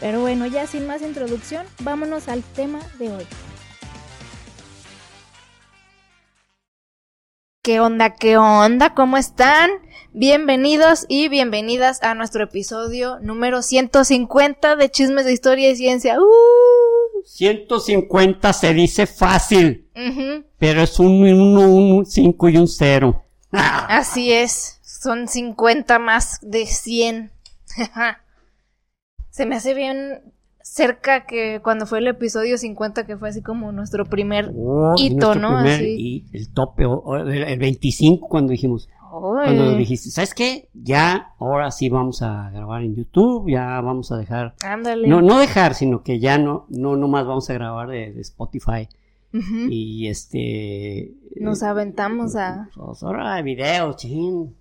Pero bueno, ya sin más introducción, vámonos al tema de hoy. ¿Qué onda? ¿Qué onda? ¿Cómo están? Bienvenidos y bienvenidas a nuestro episodio número 150 de Chismes de Historia y Ciencia. ¡Uh! 150 se dice fácil, pero es un 1, un 5 y un 0. Así es, son 50 más de 100. Se me hace bien cerca que cuando fue el episodio 50, que fue así como nuestro primer Oh, hito, nuestro ¿no? primer Así. Y el tope, el, el 25 cuando dijimos, cuando dijiste, ¿sabes qué? Ya, ahora sí vamos a grabar en YouTube, ya vamos a dejar, ándale. no, no dejar, sino que ya no, no nomás vamos a grabar de, de Spotify y este... Nos aventamos a... Pues ahora de video, ching.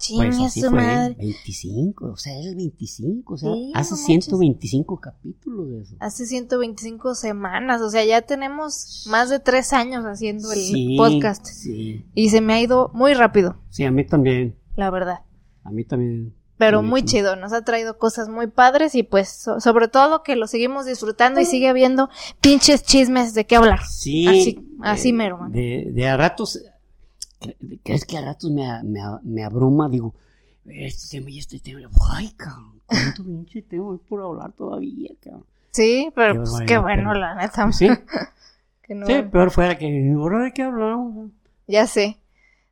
Chingue Pues así su fue, madre. 25, o sea, es el 25, o sea, Sí, hace no manches. 125 capítulos de eso. Hace 125 semanas, o sea, ya tenemos más de tres años haciendo el Sí, podcast. Sí, Y se me ha ido muy rápido, sí, a mí también, la verdad. a mí también. Pero muy chido, nos ha traído cosas muy padres y pues so- sobre todo que lo seguimos disfrutando y sigue habiendo pinches chismes de qué hablar. Sí. Así- así eh, mero, man. De, de a ratos, ¿crees que a ratos me, me, me abruma? Digo, este tema y este tema. Ay, cabrón, cuánto pinche tema hay por hablar todavía, cabrón. Sí, pero Qué pues qué bueno, la neta. Sí, que no- sí, peor fuera que, ¿ahora de qué hablamos? Ya sé.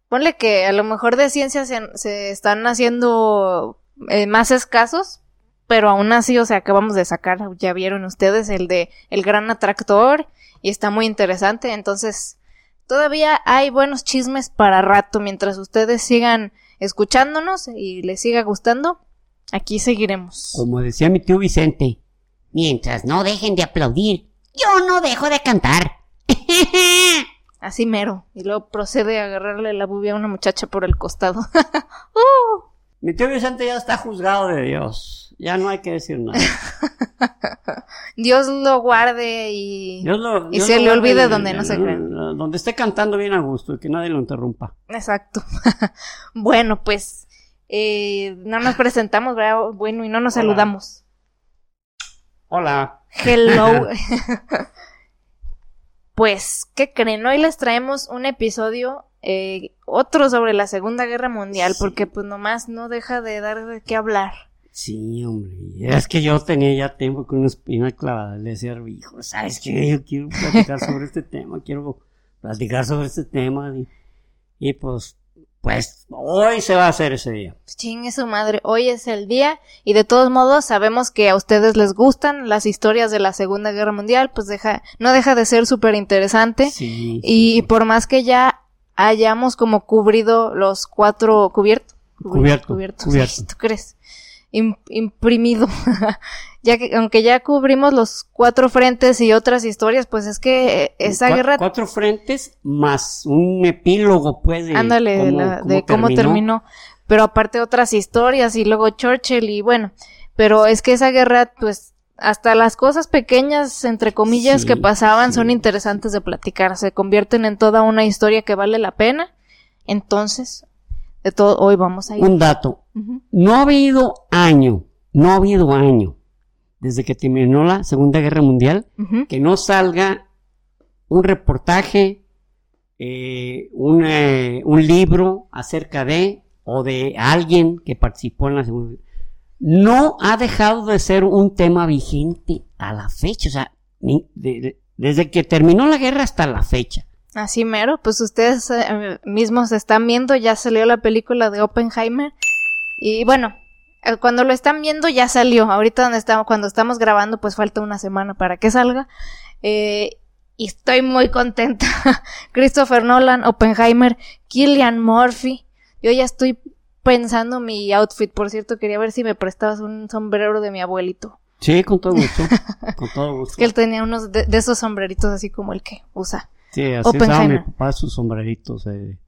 Ponle que a lo mejor de ciencia se, se están haciendo eh, más escasos, pero aún así, o sea, acabamos de sacar, ya vieron ustedes, el de El Gran Atractor, y está muy interesante, entonces todavía hay buenos chismes para rato, mientras ustedes sigan escuchándonos y les siga gustando, aquí seguiremos. Como decía mi tío Vicente, Mientras no dejen de aplaudir, yo no dejo de cantar. Así mero, y luego procede a agarrarle la bubia a una muchacha por el costado. ¡Uh! mi tío Vicente ya está juzgado de Dios. Ya no hay que decir nada. Dios lo guarde y... Dios lo- Y Dios se le olvide donde no se cree. Donde esté cantando bien a gusto y que nadie lo interrumpa. Exacto. bueno, pues eh, no nos presentamos, ¿verdad? Bueno, y no nos Hola. saludamos. Hola. Hello. pues, ¿qué creen? Hoy les traemos un episodio, eh, otro sobre la Segunda Guerra Mundial, Sí. porque pues nomás no deja de dar de qué hablar. Sí, hombre. Es que yo tenía ya tiempo con una espina clavada. Le decía, hijo, ¿sabes qué? Yo quiero platicar sobre este tema. Quiero platicar sobre este tema. Y, y pues, pues, hoy se va a hacer ese día. Chingue su madre, hoy es el día y de todos modos sabemos que a ustedes les gustan las historias de la Segunda Guerra Mundial, pues deja, no deja de ser súper interesante. Sí. Y por más que ya hayamos como cubrido los cuatro cubierto, Cubierto, cubierto, cubierto. sí, ¿tú crees? Im- imprimido. ya que aunque ya cubrimos los cuatro frentes y otras historias, pues es que eh, esa guerra Cuatro frentes más un epílogo, pues, de ándale de, cómo- la- de cómo terminó. pero aparte otras historias y luego Churchill y bueno, pero es que esa guerra pues hasta las cosas pequeñas entre comillas Sí, que pasaban sí. son interesantes de platicar, se convierten en toda una historia que vale la pena. Entonces, de todo hoy vamos a ir. Un dato. No ha habido año, no ha habido año, desde que terminó la Segunda Guerra Mundial, que no salga un reportaje, eh, un, eh, un libro acerca de, o de alguien que participó en la Segunda Guerra. No ha dejado de ser un tema vigente a la fecha, o sea, ni- de- de- desde que terminó la guerra hasta la fecha. Así mero, pues ustedes eh, mismos están viendo, ya salió la película de Oppenheimer y bueno, eh, cuando lo están viendo ya salió, ahorita donde estamos, cuando estamos grabando pues falta una semana para que salga eh, y estoy muy contenta. Christopher Nolan, Oppenheimer, Killian Murphy, yo ya estoy pensando mi outfit, por cierto quería ver si me prestabas un sombrero de mi abuelito. Sí, con todo gusto. con todo gusto. Que él tenía unos de, de esos sombreritos así como el que usa. Sí, así usaba mi papá sus sombreritos. eh.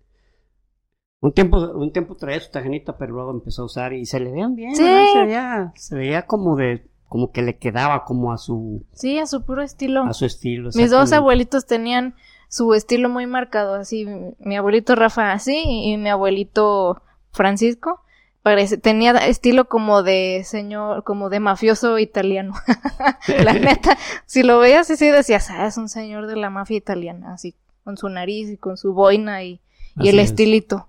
Un tiempo, un tiempo traía su tajanita, pero luego empezó a usar y se le veían bien. Se veía, se veía como de, como que le quedaba como a su, Sí, a su puro estilo. a su estilo. Mis dos abuelitos tenían su estilo muy marcado, así mi abuelito Rafa así y mi abuelito Francisco parece tenía estilo como de señor, como de mafioso italiano. la neta, si lo veías así decías, ah, es un señor de la mafia italiana, así con su nariz y con su boina y, y el es. estilito.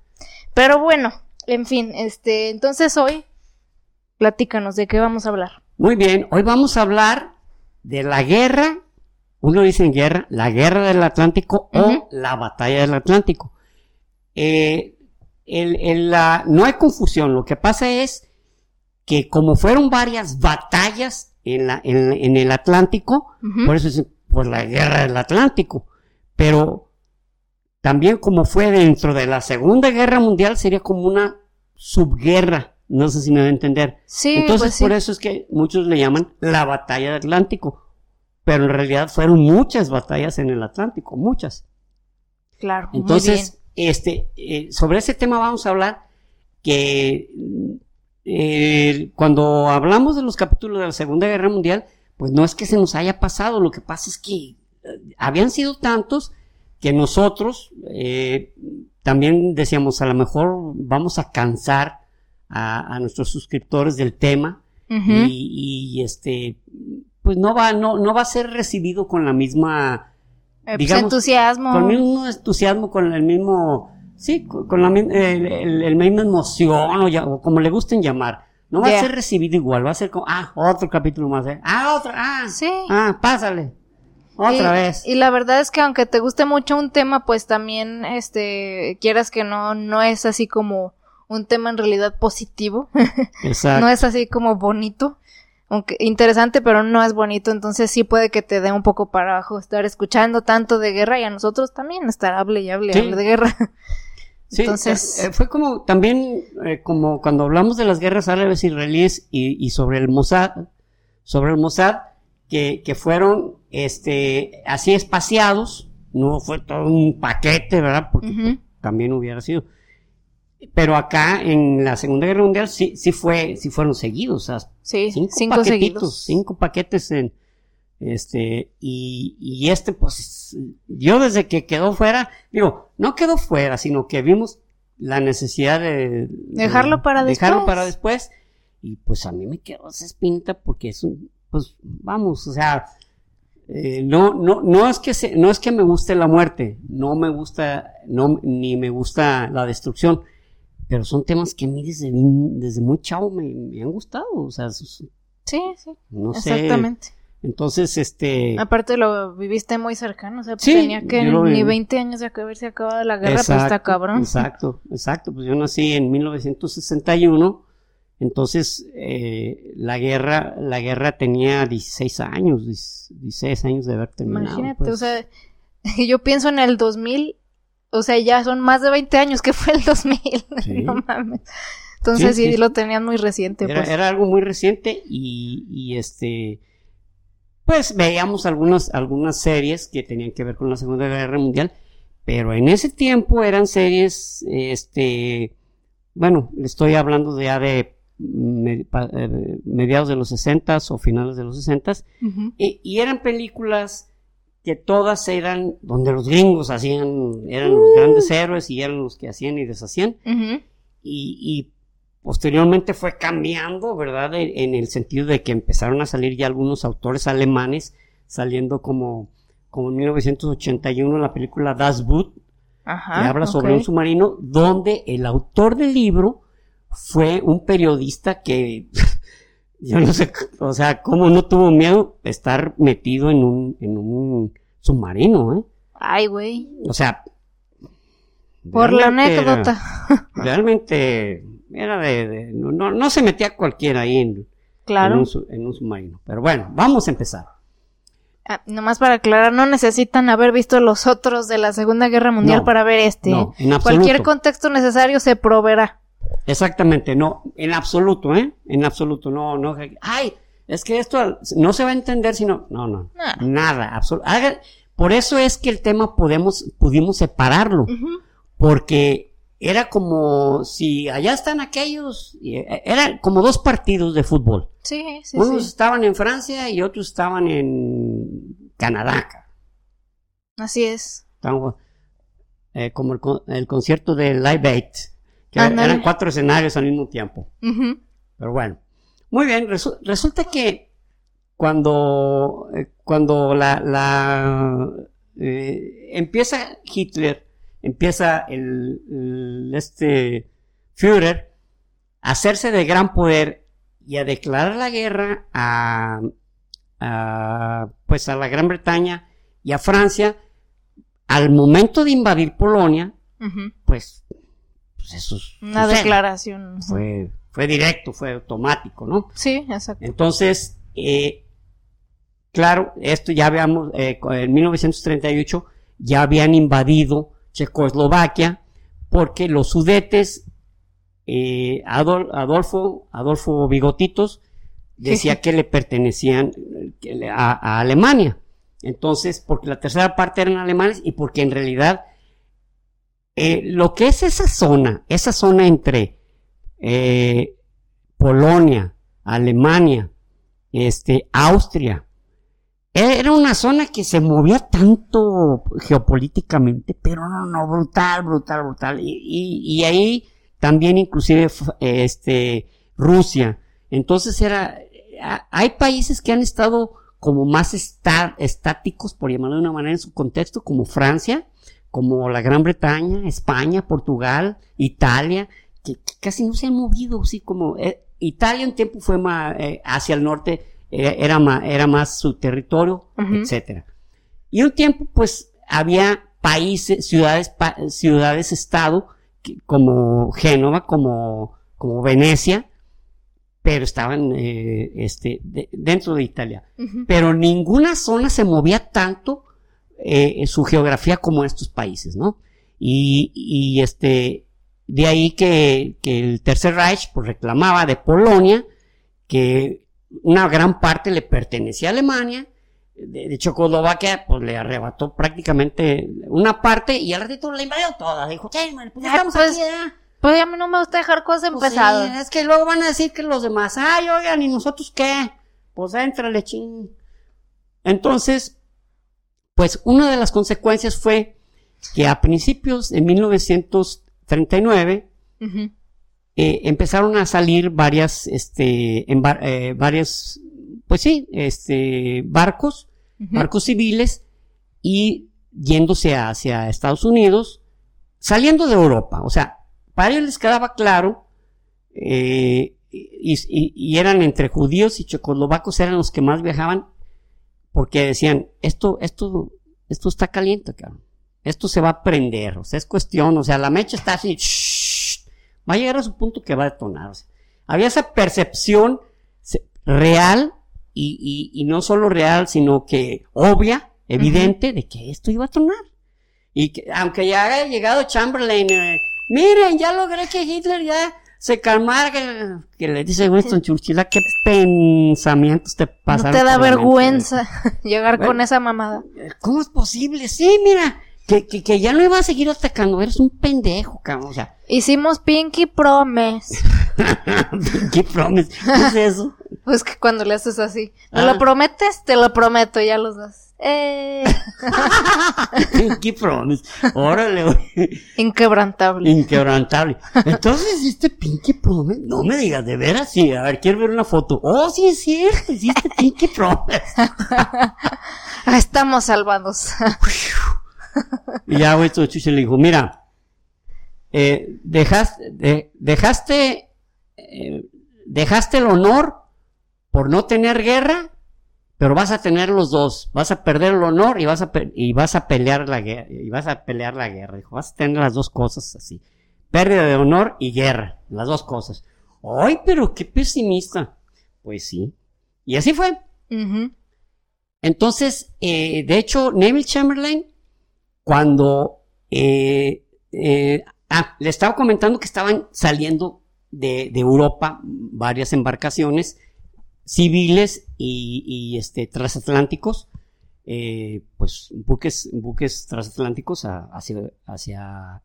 Pero bueno, en fin, este, entonces hoy platícanos de qué vamos a hablar. Muy bien, hoy vamos a hablar de la guerra, uno dice en guerra, la guerra del Atlántico o la batalla del Atlántico. Eh, la- no hay confusión, lo que pasa es que como fueron varias batallas en, la- en- en el Atlántico, por eso es por la guerra del Atlántico, pero también como fue dentro de la Segunda Guerra Mundial sería como una subguerra, no sé si me va a entender. Sí, Entonces, pues sí. por eso es que muchos le llaman la batalla del Atlántico. Pero en realidad fueron muchas batallas en el Atlántico, muchas. Claro, muy Entonces, este, eh, sobre ese tema vamos a hablar que mm, eh, cuando hablamos de los capítulos de la Segunda Guerra Mundial, pues no es que se nos haya pasado, lo que pasa es que eh, habían sido tantos que nosotros eh, también decíamos, a lo mejor vamos a cansar a, a nuestros suscriptores del tema y, y, este pues no va no, no va a ser recibido con la misma Eh, pues, digamos, entusiasmo. con el mismo entusiasmo con el mismo sí con, la el, el- el misma emoción o, ya- o como le gusten llamar no va a ser recibido igual va a ser como ah otro capítulo más ¿eh? ah otra ah Sí. ah pásale otra y, vez Y la verdad es que aunque te guste mucho un tema, pues también, este, quieras que no, no es así como un tema en realidad positivo. exacto no es así como bonito. Aunque interesante, pero no es bonito. Entonces sí puede que te dé un poco para abajo estar escuchando tanto de guerra y a nosotros también estar hable y hable, Sí. hable de guerra. Sí, Entonces- eh, fue como también eh, como cuando hablamos de las guerras árabes israelíes y, y sobre el Mossad, sobre el Mossad, que, que fueron este así espaciados, no fue todo un paquete, ¿verdad? Porque también hubiera sido. Pero acá en la Segunda Guerra Mundial sí, sí fue, sí fueron seguidos, o sea, Sí, cinco, cinco, paquetitos, seguidos. cinco paquetes en este y, y este pues yo desde que quedó fuera digo no quedó fuera sino que vimos la necesidad de, de Dejarlo para dejarlo después. para después y pues a mí me quedó esa espinta porque es un pues vamos o sea eh, no no no es que se- no es que me guste la muerte no me gusta no ni me gusta la destrucción pero son temas que a mí desde, desde muy chavo me, me han gustado o sea Sí, sí, no sé exactamente. entonces, este. Aparte lo viviste muy cercano, o sea, pues Sí, tenía que ni viví. 20 años de haberse acabado la guerra, pues está cabrón. Exacto, exacto. Pues yo nací en 1961. Entonces, eh, la guerra, la guerra tenía 16 años, 16 años de haber terminado. Imagínate, pues. o sea, yo pienso en el 2000, o sea, ya son más de 20 años que fue el 2000, Sí. no mames. Entonces sí, Sí, sí. lo tenían muy reciente, era, pues. era algo muy reciente y, y este. Pues veíamos algunas, algunas series que tenían que ver con la Segunda Guerra Mundial, pero en ese tiempo eran series, este, bueno, le estoy hablando de ya de eh, mediados de los 60 o finales de los 60 Ujú. y, y eran películas que todas eran donde los gringos hacían, eran los grandes héroes y eran los que hacían y deshacían y, y posteriormente fue cambiando, ¿verdad? En, en el sentido de que empezaron a salir ya algunos autores alemanes, saliendo como, como en 1981 la película Das Boot, Ajá. que habla sobre un submarino, donde el autor del libro fue un periodista que, yo no sé, o sea, cómo no tuvo miedo de estar metido en un, en un submarino, ¿eh? Ay, güey. O sea... Por la era- anécdota. realmente era de, de- no, no, no se metía cualquiera ahí en, en, Claro. un, en un submarino. Pero bueno, vamos a empezar. Ah, nomás para aclarar, no necesitan haber visto los otros de la Segunda Guerra Mundial No, para ver este. no, ¿eh? en absoluto. Cualquier contexto necesario se proveerá. Exactamente, no, en absoluto, ¿eh? En absoluto, no, no. Ay, es que esto no se va a entender sino, no, no, Nah. nada, absolutamente. Por eso es que el tema podemos, pudimos separarlo, porque era como si allá están aquellos, eh, era como dos partidos de fútbol. Sí, sí, Unos sí. estaban en Francia y otros estaban en Canadá. Así es. Estaban, eh, como el, el concierto de Live Aid, que eran cuatro escenarios al mismo tiempo. Pero bueno, muy bien, resu- resulta que cuando, eh, cuando la, la, eh, empieza Hitler, empieza el, el- este Führer a hacerse de gran poder y a declarar la guerra a, a, pues a la Gran Bretaña y a Francia, al momento de invadir Polonia, pues, pues eso Una sucede. declaración. Fue, fue directo, fue automático, ¿no? Sí, exacto. Entonces, eh, claro, esto ya habíamos, eh, en 1938 ya habían invadido Checoslovaquia porque los sudetes, eh, Adol- Adolfo, Adolfo Bigotitos, decía que le pertenecían a Alemania. Entonces, porque la tercera parte eran alemanes y porque en realidad eh, lo que es esa zona, esa zona entre eh, Polonia, Alemania, este, Austria, era una zona que se movía tanto geopolíticamente, pero no, no, brutal, brutal, brutal. Y, ahí también inclusive este, Rusia. Entonces era, a- hay países que han estado como más estáticos, por llamarlo de una manera, en su contexto, como Francia, como la Gran Bretaña, España, Portugal, Italia, que, que casi no se han movido, así como eh, Italia un tiempo fue más eh, hacia el norte, eh, era, más, era más su territorio, Ujú. etcétera. Y un tiempo, pues, había países, ciudades, pa- ciudades, estado, que- como Génova, como, como Venecia, pero estaban, eh, este, de- dentro de Italia. Pero ninguna zona se movía tanto, eh, su geografía como estos países, ¿no? Y, y este, de ahí que, que el Tercer Reich, pues, reclamaba de Polonia, que una gran parte le pertenecía a Alemania, de, de Checoslovaquia, pues le arrebató prácticamente una parte y al ratito la invadió toda. Dijo, "Sí, man, pues ya estamos pues, aquí, ya". Pues a mí no me gusta dejar cosas Pues empezadas. sí, es que luego van a decir que los demás, ay, oigan, ¿y nosotros qué? Pues éntrale, ching. Entonces, pues una de las consecuencias fue que a principios de 1939 Ujú. eh, empezaron a salir varias, este, en bar- eh, varias, pues sí, este, barcos, barcos civiles y yéndose hacia Estados Unidos, saliendo de Europa. O sea, para ellos les quedaba claro, eh, y, y- y eran entre judíos y checoslovacos, eran los que más viajaban, porque decían, esto, esto, esto está caliente, cabrón. Esto se va a prender, o sea, es cuestión, o sea, la mecha está así, shhh, va a llegar a su punto que va a detonar. o sea, había esa percepción real y, y- y no solo real, sino que obvia, evidente, de que esto iba a tronar. Y que, aunque ya haya llegado Chamberlain, eh, miren, ya logré que Hitler ya se calmara, que, le dice Winston Churchill, "¿A ¿qué pensamientos te No pasaron? te da por la mente?" vergüenza llegar Bueno. con esa mamada. ¿Cómo es posible? Sí, mira, que, que, que ya no iba a seguir atacando, eres un pendejo, cabrón, o sea, Hicimos Pinky Promise. ¿qué promise? ¿Qué es eso? Pues que cuando le haces así. ¿Me Ah. lo prometes? Te lo prometo, ya los das. Eh, ¿Qué promise? Órale, güey. inquebrantable. Inquebrantable. Entonces, este Pinky Promise, no me digas, de veras, sí, a ver, quiero ver una foto. Oh, sí es cierto, hiciste Pinky Promise. Ah, Estamos salvados. Y ya, güey, tu le dijo, mira, eh, dejaste, de- dejaste, eh, dejaste el honor por no tener guerra, pero vas a tener los dos, vas a perder el honor y vas a, y vas a pelear la guerra, y vas a pelear la guerra, dijo, vas a tener las dos cosas así, pérdida de honor y guerra, las dos cosas. Ay, pero qué pesimista. Pues sí. Y así fue. Entonces, eh, de hecho, Neville Chamberlain, cuando eh, eh, ah, le estaba comentando que estaban saliendo de, de Europa varias embarcaciones civiles y, y, este, transatlánticos, eh, pues buques, buques transatlánticos a- hacia, hacia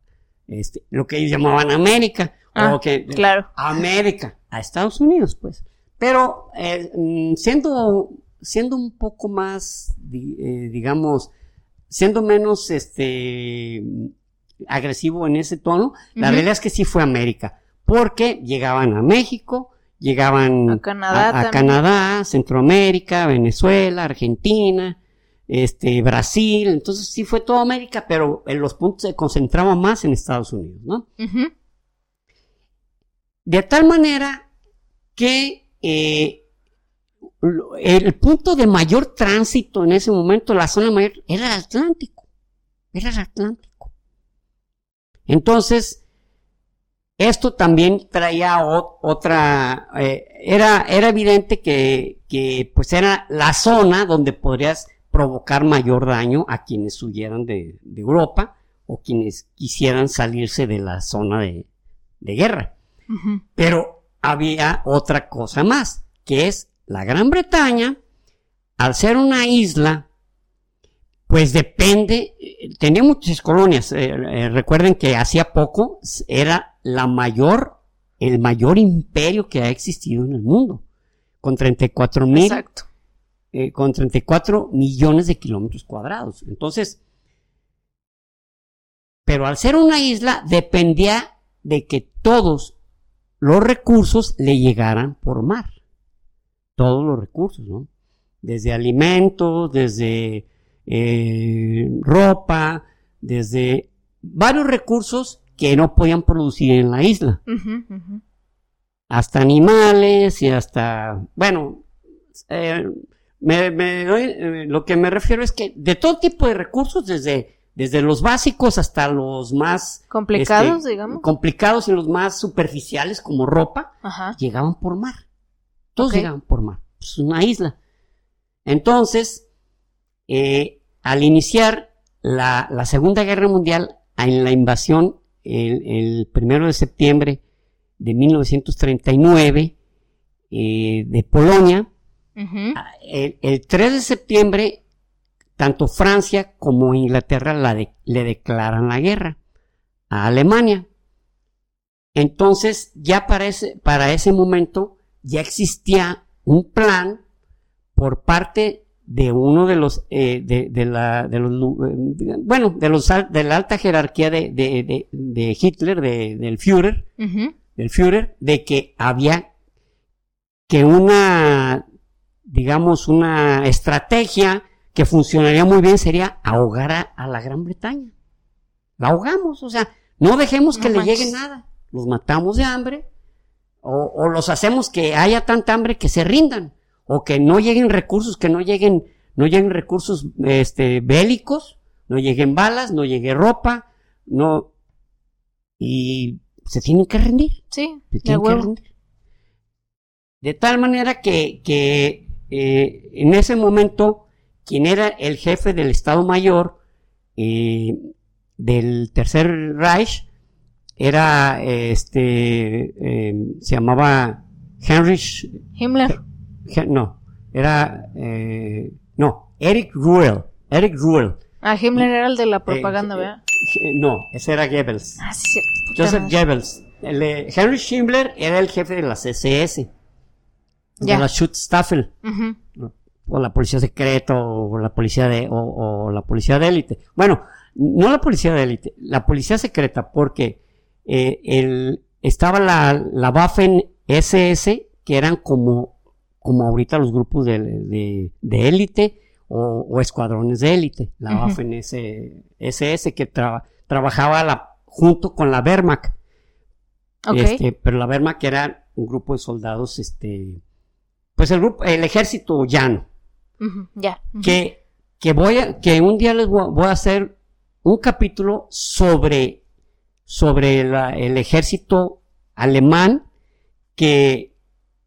este, lo que ellos llamaban América, Ah, o que, claro. América, a Estados Unidos, pues. Pero eh, mm, siendo, siendo un poco más, eh, digamos, siendo menos este agresivo en ese tono, la realidad es que sí fue América, porque llegaban a México, llegaban A Canadá a. Canadá, Centroamérica, Venezuela, Argentina, este, Brasil, entonces sí fue toda América, pero en los puntos se concentraba más en Estados Unidos, ¿no? De tal manera que eh, el punto de mayor tránsito en ese momento, la zona mayor, era el Atlántico. Era el Atlántico. Entonces, esto también traía otra, eh, era, era evidente que, que pues era la zona donde podrías provocar mayor daño a quienes huyeran de, de Europa o quienes quisieran salirse de la zona de, de guerra. Pero había otra cosa más, que es la Gran Bretaña, al ser una isla, pues depende, tenía muchas colonias. eh, eh, recuerden que hacía poco era la mayor, el mayor imperio que ha existido en el mundo, con 34 mil, Exacto. eh, con 34 millones de kilómetros cuadrados. Entonces, pero al ser una isla dependía de que todos los recursos le llegaran por mar. Todos los recursos, ¿no? Desde alimentos, desde eh, ropa, desde varios recursos que no podían producir en la isla. Hasta animales y hasta, bueno, eh, me- me eh, lo que me refiero es que de todo tipo de recursos, desde, desde los básicos hasta los más Complicados, este, digamos. complicados y los más superficiales como ropa, Ajá. llegaban por mar. Todos Ok. llegaban por mar. Es una isla. Entonces, eh, al iniciar la, la Segunda Guerra Mundial, en la invasión, el, el primero de septiembre de 1939, eh, de Polonia, el, el 3 de septiembre, tanto Francia como Inglaterra la de- le declaran la guerra a Alemania. Entonces, ya para ese, para ese momento, ya existía un plan por parte de uno de los, eh, de, de la, de los, eh, bueno, de los, de la alta jerarquía de, de, de- Hitler, de- del Führer, del Führer, de que había que una, digamos, una estrategia que funcionaría muy bien sería ahogar a, a la Gran Bretaña. La ahogamos, o sea, no dejemos que le llegue nada. Los matamos de hambre o, o los hacemos que haya tanta hambre que se rindan o que no lleguen recursos, que no lleguen, no lleguen recursos este, bélicos, no lleguen balas, no llegue ropa, no y se tienen que rendir. Sí, Se de tienen que rendir. De tal manera que, que, eh, en ese momento, quien era el jefe del Estado Mayor eh, del Tercer Reich era eh, este eh, se llamaba Heinrich Himmler. He- no era eh, no Eric Ruel Eric Ruel Ah, Himmler era el de la propaganda, Eh, ¿verdad? eh, no ese era Goebbels Ah, sí, Joseph. Goebbels. El, eh, Henry Schindler era el jefe de las SS. Ya. De la Schutzstaffel. Ujú. O la policía secreta, o la policía de, o, o la policía de élite. Bueno, no la policía de élite, la policía secreta, porque eh, el, estaba la, la Waffen SS, que eran como, como ahorita los grupos de, de, de élite o, o escuadrones de élite. La Ujú. Waffen SS, que traba- trabajaba la, junto con la Wehrmacht. Este, pero la Wehrmacht era un grupo de soldados, este, pues el grupo, el ejército llano, Ujú, Ya. Que, que voy a, que un día les voy a hacer un capítulo sobre, sobre el ejército alemán, que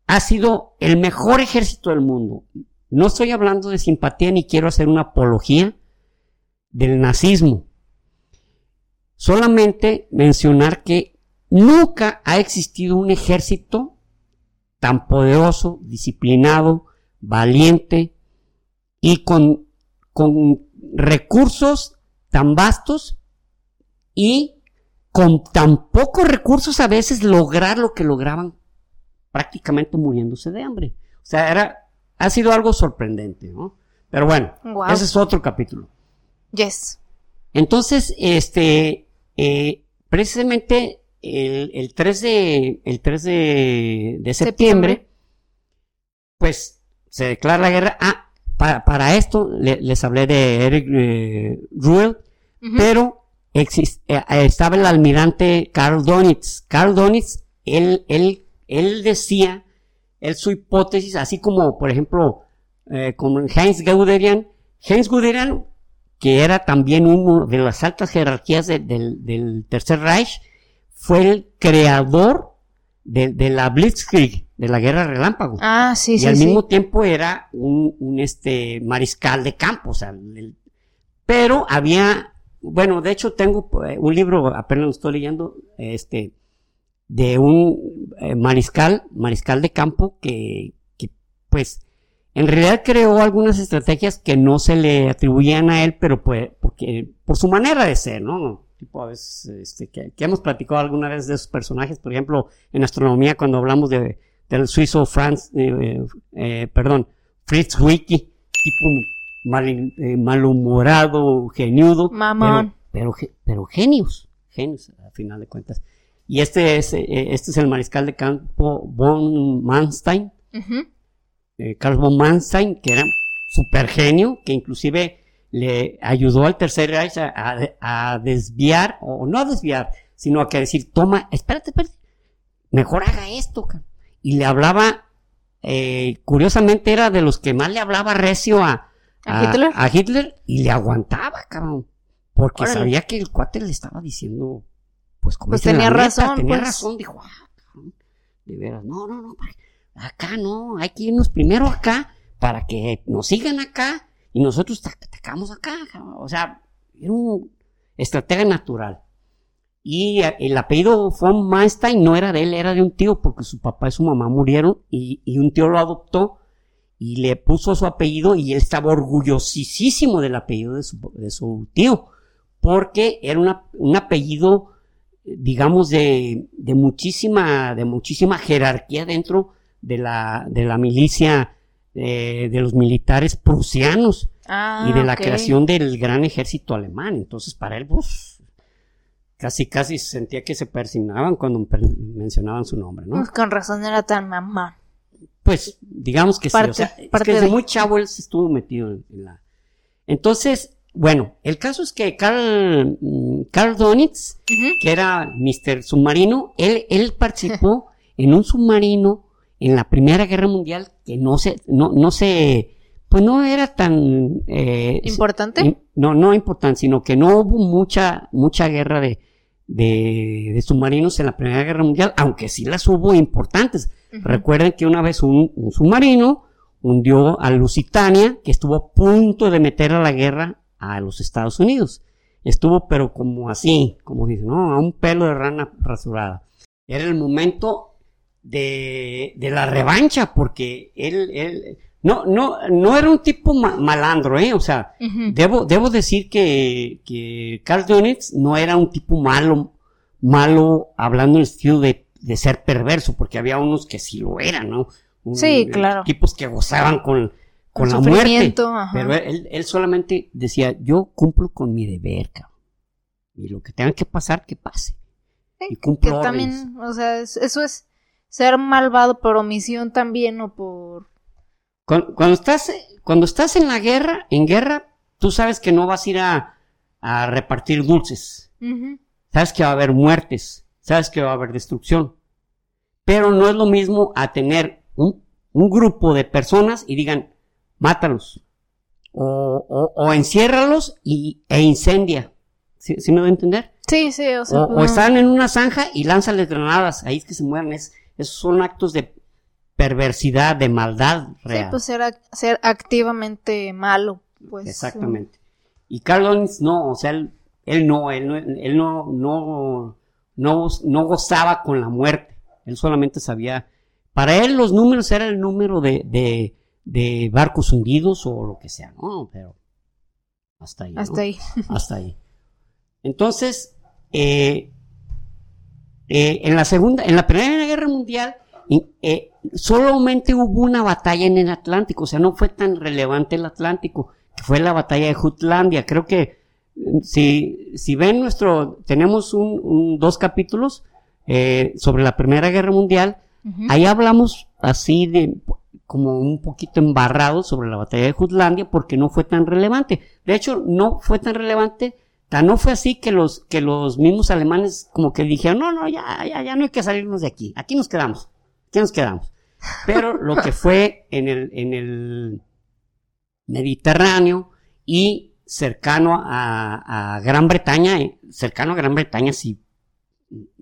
ha sido el mejor ejército del mundo. No estoy hablando de simpatía ni quiero hacer una apología del nazismo. Solamente mencionar que nunca ha existido un ejército tan poderoso, disciplinado, valiente y con, con recursos tan vastos y con tan pocos recursos a veces lograr lo que lograban prácticamente muriéndose de hambre. O sea, era, ha sido algo sorprendente, ¿no? Pero bueno, Wow. ese es otro capítulo. Yes. Entonces, este, eh, precisamente el, el 3 de, el 3 de, de septiembre, Septiembre. pues se declara la guerra. Ah, para, para esto le- les hablé de Eric eh, Ruel, pero eh, eh, estaba el almirante Karl Donitz. Karl Donitz, él, él, él decía, él su hipótesis, así como, por ejemplo, eh, con Heinz Guderian, Heinz Guderian, que era también uno de las altas jerarquías de- del, del Tercer Reich, fue el creador de, de la Blitzkrieg, de la guerra relámpago Ah, sí, y sí, al sí. mismo tiempo era un, un, este mariscal de campo, o sea, el- pero había, bueno, de hecho tengo eh, un libro, apenas lo estoy leyendo, este, de un eh, mariscal, mariscal de campo que, que, pues, en realidad creó algunas estrategias que no se le atribuían a él, pero pues, porque, por su manera de ser, ¿no? Tipo a veces, este, que, hemos platicado alguna vez de esos personajes, por ejemplo, en astronomía cuando hablamos de, del suizo Franz, eh, eh, perdón, Fritz Wiki, tipo mal, eh, malhumorado, geniudo, Mamón. pero, pero, ge- pero genios, genios, al final de cuentas. Y este es, eh, este es el mariscal de campo von Manstein, Ujú. eh, Carl von Manstein, que era super genio, que inclusive le ayudó al Tercer Reich a, a- a desviar, o no a desviar, sino a que decir, toma, espérate, espérate, mejor haga esto. ca-". Y le hablaba, eh, curiosamente era de los que más le hablaba recio a, ¿A Hitler? a Hitler y le aguantaba, cabrón. Porque Órale. sabía que el cuate le estaba diciendo, pues como Pues tenía neta, razón, tenía pues. razón, dijo, ah, cabrón, de veras, no, no, no, acá no, hay que irnos primero acá para que nos sigan acá y nosotros ta- atacamos acá, cabrón. o sea, era un estratega natural. Y el apellido von Manstein no era de él, era de un tío, porque su papá y su mamá murieron y, y un tío lo adoptó y le puso su apellido y él estaba orgullosísimo del apellido de su, de su tío, porque era una- un apellido, digamos, de, de muchísima, de muchísima jerarquía dentro de la, de la milicia eh, de los militares prusianos Ah, y de la creación del gran ejército alemán. Entonces, para él, pues, casi, casi se sentía que se persignaban cuando mencionaban su nombre, ¿no? Pues con razón era tan mamá. Pues, digamos que Parte- sí. O sea, es que desde de- muy chavo él se estuvo metido en, en la. Entonces, bueno, el caso es que Carl, mm, Carl Donitz, que era Mr. Submarino, él, él participó en un submarino en la Primera Guerra Mundial que no se, no, no se, pues no era tan eh, ¿Importante? im- no, no importante, sino que no hubo mucha, mucha guerra de, de, de submarinos en la Primera Guerra Mundial, aunque sí las hubo importantes. Recuerden que una vez un, un submarino hundió a Lusitania, que estuvo a punto de meter a la guerra a los Estados Unidos. Estuvo, pero como así, como dicen, ¿no? A un pelo de rana rasurada. Era el momento de, de la revancha, porque él, él, no, no, no era un tipo ma- malandro, ¿eh? O sea. Debo, debo decir que, que Carl Donitz no era un tipo malo, malo hablando en el sentido de, de ser perverso, porque había unos que sí lo eran, ¿no? Un- Sí, claro. Tipos que gozaban con, con El la muerte. ajá. Pero él, él solamente decía, yo cumplo con mi deber, cabrón. Y lo que tenga que pasar, que pase. Y Que cumplo órdenes. también, o sea, es- eso es ser malvado por omisión también o por... Cuando, cuando estás, cuando estás en la guerra, en guerra, tú sabes que no vas a ir a, a repartir dulces. Sabes que va a haber muertes, sabes que va a haber destrucción. Pero no es lo mismo a tener un, un grupo de personas y digan, mátalos. O, o, o enciérralos y, e incendia. ¿Sí, sí me voy a entender? Sí, sí, o sea... O, pues, o están en una zanja y lánzales granadas, ahí es que se mueran. Es, esos son actos de perversidad, de maldad Sí, real. pues ser, ac- ser activamente malo, pues. Exactamente. Y Carl Owens no, o sea, él, él no, él no, él no, no, no, no gozaba con la muerte. Él solamente sabía, para él los números eran el número de, de, de barcos hundidos o lo que sea, ¿no? Pero hasta ahí. ¿no? Hasta ahí. Hasta ahí. Entonces, eh, eh, en la segunda, en la primera guerra mundial, eh, solamente hubo una batalla en el Atlántico, o sea, no fue tan relevante el Atlántico, que fue la batalla de Jutlandia. Creo que si, si ven nuestro, tenemos un, un- dos capítulos eh, sobre la Primera Guerra Mundial, ahí hablamos así de como un poquito embarrado sobre la batalla de Jutlandia porque no fue tan relevante. De hecho, no fue tan relevante, tan no fue así que los, que los mismos alemanes como que dijeron, no, no, ya, ya, ya no hay que salirnos de aquí, aquí nos quedamos, aquí nos quedamos. Pero lo que fue en el, en el Mediterráneo y cercano a, a Gran Bretaña, eh, cercano a Gran Bretaña, sí,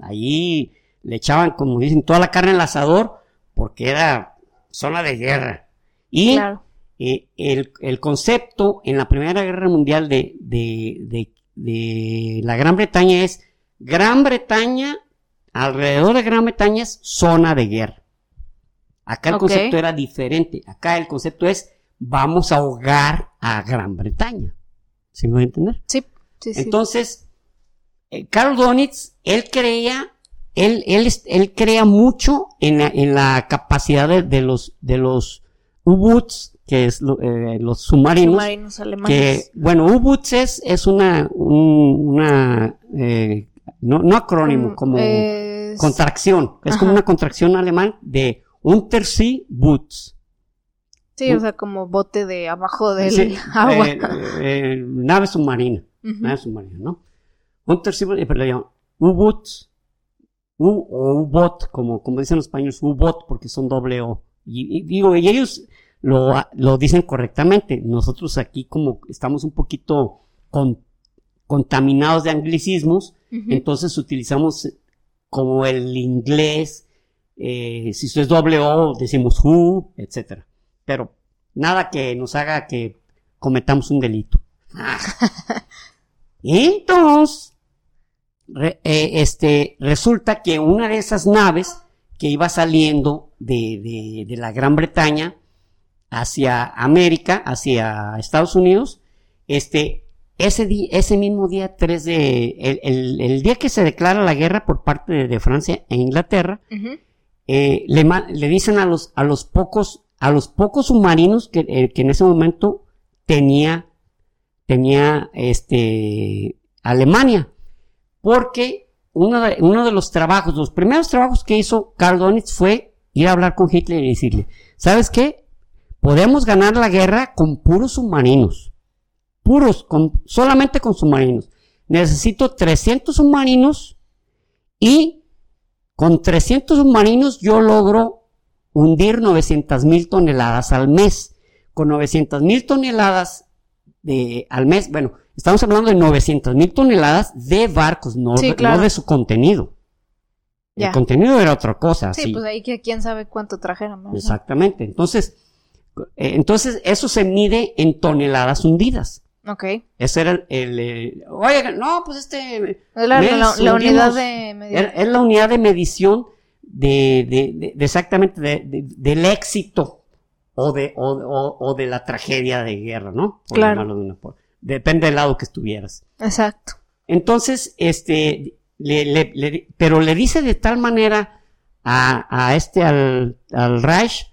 ahí le echaban, como dicen, toda la carne al asador porque era zona de guerra. Y Claro. eh, el, el concepto en la Primera Guerra Mundial de, de, de- de la Gran Bretaña es Gran Bretaña, alrededor de Gran Bretaña es zona de guerra. Acá el concepto era diferente. Acá el concepto es vamos a ahogar a Gran Bretaña. ¿Sí me voy a entender? Sí, sí, sí. Entonces, eh, Karl Donitz, él creía, él, él, él crea mucho en la, en la capacidad de, de los, de los U-Boots, que es eh, los submarinos, Submarinos que, alemanes. bueno, U-Boots es, es una, un- una, eh, no, no acrónimo, Mm, como es- contracción, es como una contracción alemán de Untersee Boots. Sí, o sea, como bote de abajo del Sí, agua. eh, eh, nave submarina. Nave submarina, ¿no? Untersee, eh, pero le llaman U-Boots, U o U-Bot, como, como dicen los españoles, U-Bot, porque son doble O. Y, y digo, y ellos lo, lo dicen correctamente. Nosotros aquí como estamos un poquito con- contaminados de anglicismos, entonces utilizamos como el inglés, eh, si eso es doble O, decimos who, etcétera. Pero nada que nos haga que cometamos un delito. Entonces, re- eh, este, resulta que una de esas naves que iba saliendo de, de- de la Gran Bretaña hacia América, hacia Estados Unidos, este, ese, di- ese mismo día 3 de, el, el- el día que se declara la guerra por parte de, de Francia e Inglaterra, eh, le, le dicen a los, a los pocos, a los pocos submarinos que, eh, que en ese momento tenía, tenía, este, Alemania. Porque uno de, uno de los trabajos, los primeros trabajos que hizo Karl Donitz fue ir a hablar con Hitler y decirle, ¿sabes qué? Podemos ganar la guerra con puros submarinos. Puros, con, solamente con submarinos. Necesito 300 submarinos y con 300 submarinos yo logro hundir 900 mil toneladas al mes. Con 900 mil toneladas de, al mes, bueno, estamos hablando de 900 mil toneladas de barcos, no, Sí, de, claro. no de su contenido. Ya. El contenido era otra cosa. Sí, sí. pues ahí que quién sabe cuánto trajeron. ¿verdad? Exactamente. Entonces, eh, entonces eso se mide en toneladas hundidas. Ok. Ese era el, el, eh, oye, no, pues este, Es la, la- la unidad de era- es la unidad de medición de, de- de- exactamente de- de- del éxito o de, o, o- o de la tragedia de guerra, ¿no? Por Claro. de una. Depende del lado que estuvieras. Exacto. Entonces, este, le, le- le- pero le dice de tal manera a, a este, al, al Reich,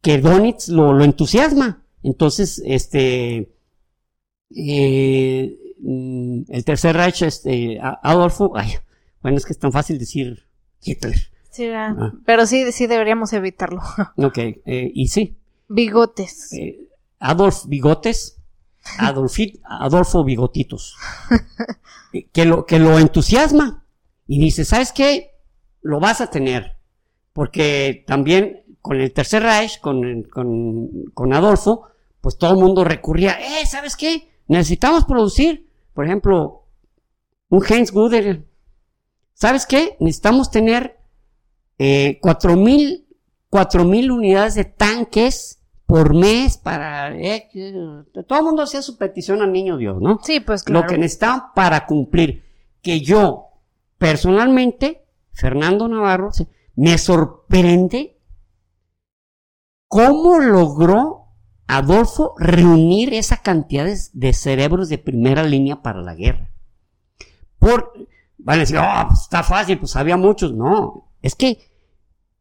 que Donitz lo, lo entusiasma. Entonces, este, eh, el tercer Reich, este, Adolfo, ay, bueno, es que es tan fácil decir Hitler. Sí, ah. Pero sí, sí deberíamos evitarlo. Ok, eh, y sí, Bigotes. eh, Adolf Bigotes, Adolfi- Adolfo Bigotitos, eh, que lo, que lo entusiasma y dice, ¿sabes qué? Lo vas a tener, porque también con el Tercer Reich, con, con, con Adolfo, pues todo el mundo recurría, eh, ¿sabes qué? Necesitamos producir, por ejemplo, un Heinz Guder. ¿Sabes qué? Necesitamos tener eh, cuatro mil cuatro mil unidades de tanques por mes para eh, todo el mundo hacía su petición al niño Dios, ¿no? Sí, pues claro. Lo que necesitaban para cumplir que yo personalmente Fernando Navarro me sorprende ¿Cómo logró Adolfo reunir esa cantidad de, de cerebros de primera línea para la guerra? Por, van a decir, oh, pues está fácil, pues había muchos. No, es que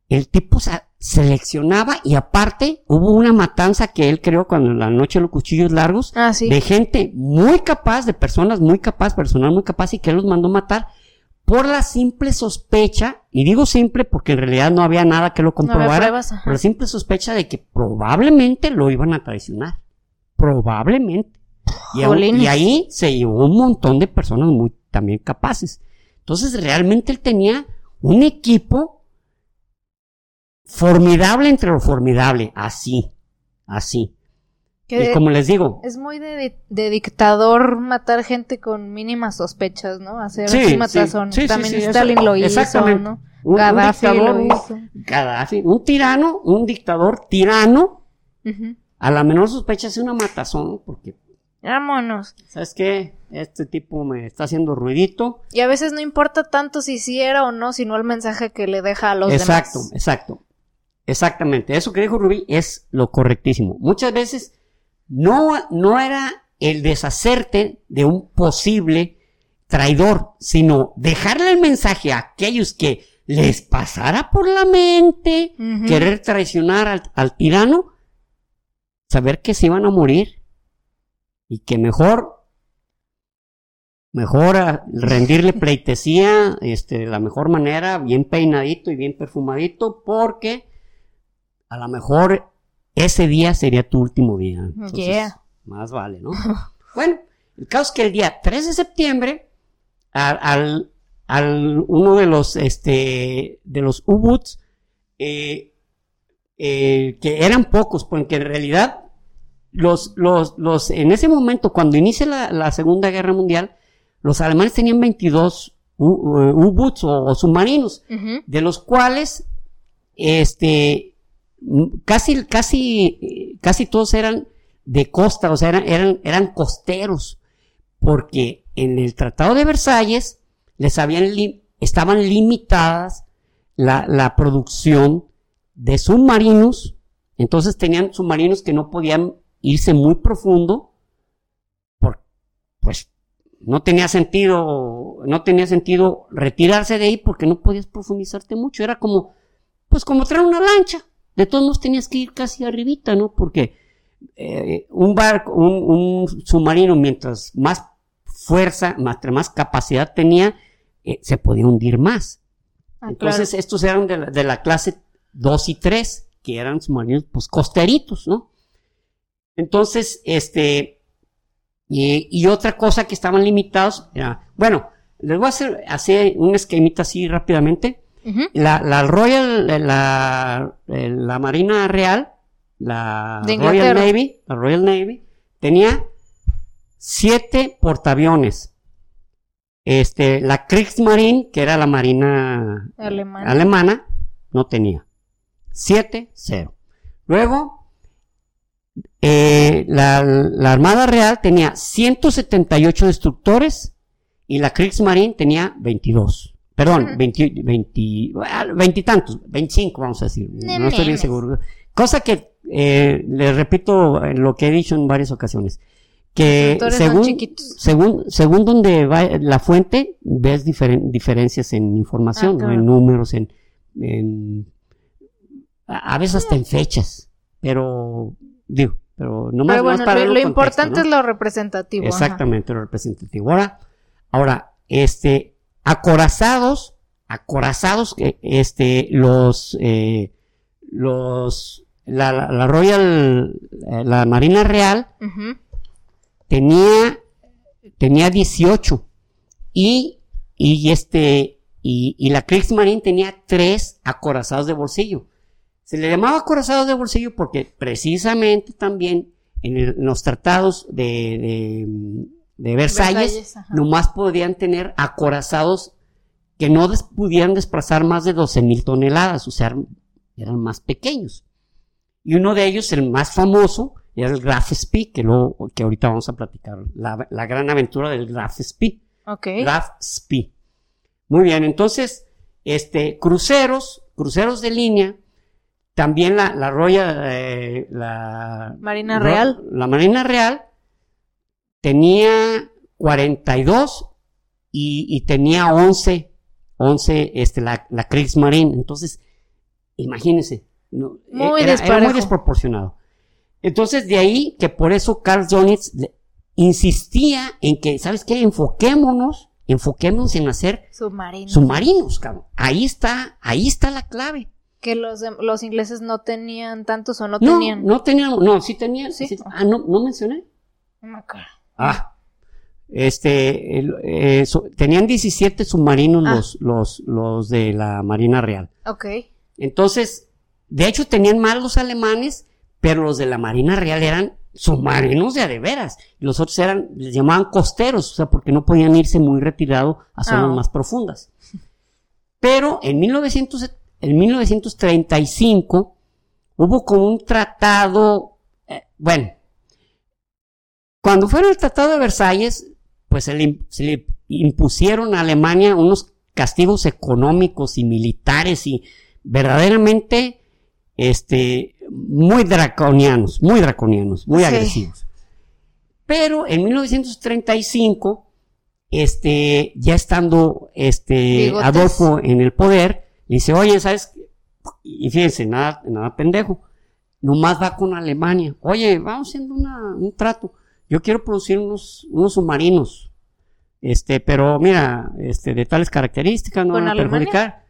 el tipo seleccionaba y aparte hubo una matanza que él creó cuando en la noche de los cuchillos largos Ah, sí. de gente muy capaz, de personas muy capaz, personal muy capaz y que él los mandó matar por la simple sospecha, y digo simple porque en realidad no había nada que lo No comprobara, pruebas, ajá. por la simple sospecha de que probablemente lo iban a traicionar. Probablemente. Y, y ahí se llevó un montón de personas muy también capaces. Entonces realmente él tenía un equipo formidable entre lo formidable, así, así. Que y como les digo, Es muy de, di- de dictador matar gente con mínimas sospechas, ¿no? Hacer Sí, matazón. sí, sí, También Stalin lo hizo. ¿no? un, un Gaddafi dictador, lo hizo. Gaddafi, un tirano, un dictador tirano, a la menor sospecha hace una matazón, porque, Vámonos. ¿sabes qué? Este tipo me está haciendo ruidito. Y a veces no importa tanto si sí era o no, sino el mensaje que le deja a los exacto, demás. exacto. Exactamente. Eso que dijo Rubí es lo correctísimo. Muchas veces no, no era el deshacerte de un posible traidor, sino dejarle el mensaje a aquellos que les pasara por la mente querer traicionar al, al tirano, saber que se iban a morir y que mejor, mejor a- rendirle pleitesía, este, de la mejor manera, bien peinadito y bien perfumadito, porque a lo mejor ese día sería tu último día. Entonces, Yeah. Más vale, ¿no? bueno, el caso es que el día 3 de septiembre, al, al, al- uno de los, este, de los U-Boots, eh, eh, que eran pocos, porque en realidad los, los, los, en ese momento, cuando inicia la, la Segunda Guerra Mundial, los alemanes tenían 22 U- eh, U-Boots o, o submarinos, de los cuales, este, casi, casi, casi todos eran de costa, o sea, eran, eran, eran costeros, porque en el Tratado de Versalles les habían, li- estaban limitadas la, la producción de submarinos, entonces tenían submarinos que no podían irse muy profundo, pues no tenía sentido, no tenía sentido retirarse de ahí porque no podías profundizarte mucho, era como, pues como traer una lancha, de todos modos tenías que ir casi arribita, ¿no? Porque eh, un barco, un, un submarino, mientras más fuerza, más, más capacidad tenía, eh, se podía hundir más. Ah, Entonces, estos eran de la, de la clase 2 y 3, que eran submarinos, pues, costeritos, ¿no? Entonces, este, y, y otra cosa que estaban limitados, era, bueno, les voy a hacer, hacer un esquemita así rápidamente. La, la Royal, la, la Marina Real, la Royal. Navy, la Royal Navy, tenía siete portaaviones. Este, la Kriegsmarine, que era la marina Alemán. alemana, no tenía. Siete, cero. Luego, eh, la, la Armada Real tenía 178 destructores y la Kriegsmarine tenía 22. Perdón, Ujú. 20, 20, ah, 20 y tantos, 25 vamos a decir. No No estoy bien seguro. Cosa que, eh, les repito lo que he dicho en varias ocasiones. Que según, según, según donde va la fuente, ves diferen- diferencias en información, en números, en, a veces hasta en fechas, pero digo, pero nomás, Pero nomás bueno, para lo, lo contexto, importante ¿no? es lo representativo. ajá. Exactamente, lo representativo. Ahora, ahora, este, acorazados, acorazados, este, los, eh, los, la, la, Royal, eh, la Marina Real Ujú. tenía, tenía 18 y, y este, y, y la Kriegsmarine tenía tres acorazados de bolsillo. Se le llamaba acorazados de bolsillo porque precisamente también en, el- en los tratados de, de, de Versalles, Versalles, nomás podían tener acorazados que no des- pudieran desplazar más de 12 mil toneladas, o sea, eran, más pequeños. Y uno de ellos, el más famoso, era el Graf Spee, que, luego- que ahorita vamos a platicar, la, la gran aventura del Graf Spee. Graf Spee. Muy bien, entonces, este, cruceros, cruceros de línea, también la, la Royal, eh, la... Marina Ro- Real. La Marina Real tenía 42 y, y tenía 11, 11 este, la, la Kriegsmarine. Entonces, imagínense. no, Muy era, era muy desproporcionado. Entonces, de ahí que por eso Carl Jonitz insistía en que, ¿sabes qué? Enfoquémonos, enfoquémonos en hacer Submarino. submarinos, cabrón. Ahí está, ahí está la clave. Que los, los ingleses no tenían tantos o no, No, tenían. no teníamos, no, sí tenían. Sí. sí. ah, no, no mencioné. No. Ah, este, eh, so- tenían 17 submarinos Ah. los, los, los de la Marina Real. Ok. Entonces, de hecho tenían más los alemanes, pero los de la Marina Real eran submarinos de a de veras. Los otros eran, les llamaban costeros, o sea, porque no podían irse muy retirado a zonas Ah. más profundas. Pero en 1900, en 1935 hubo como un tratado, eh, bueno, cuando fue el Tratado de Versalles, pues se le, im- se le impusieron a Alemania unos castigos económicos y militares y verdaderamente este, muy draconianos, muy draconianos, muy Sí. agresivos. Pero en 1935, este, ya estando este, Bigotes. Adolfo en el poder, dice, oye, ¿sabes? Y fíjense, nada, nada pendejo. Nomás va con Alemania. Oye, vamos haciendo una- un trato. Yo quiero producir unos, unos submarinos. Este, pero mira, este, de tales características, no ¿Con van a Alemania? perjudicar.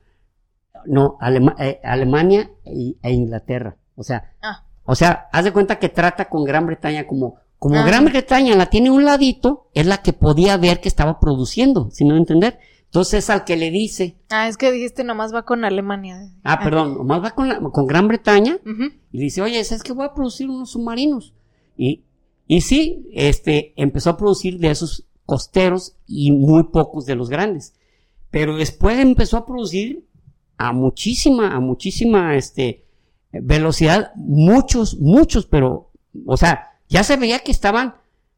No, Alema- eh, Alemania e, e Inglaterra. O sea, Ah. o sea, haz de cuenta que trata con Gran Bretaña como, como Ah. Gran Bretaña la tiene un ladito, es la que podía ver que estaba produciendo, si no entender. Entonces al que le dice, Ah, es que dijiste nomás va con Alemania. ah, perdón, nomás va con, la- con Gran Bretaña y dice, oye, ¿sabes que voy a producir unos submarinos? Y, y sí, este, empezó a producir de esos costeros y muy pocos de los grandes. Pero después empezó a producir a muchísima, a muchísima, este, velocidad, muchos, muchos, pero, o sea, ya se veía que estaban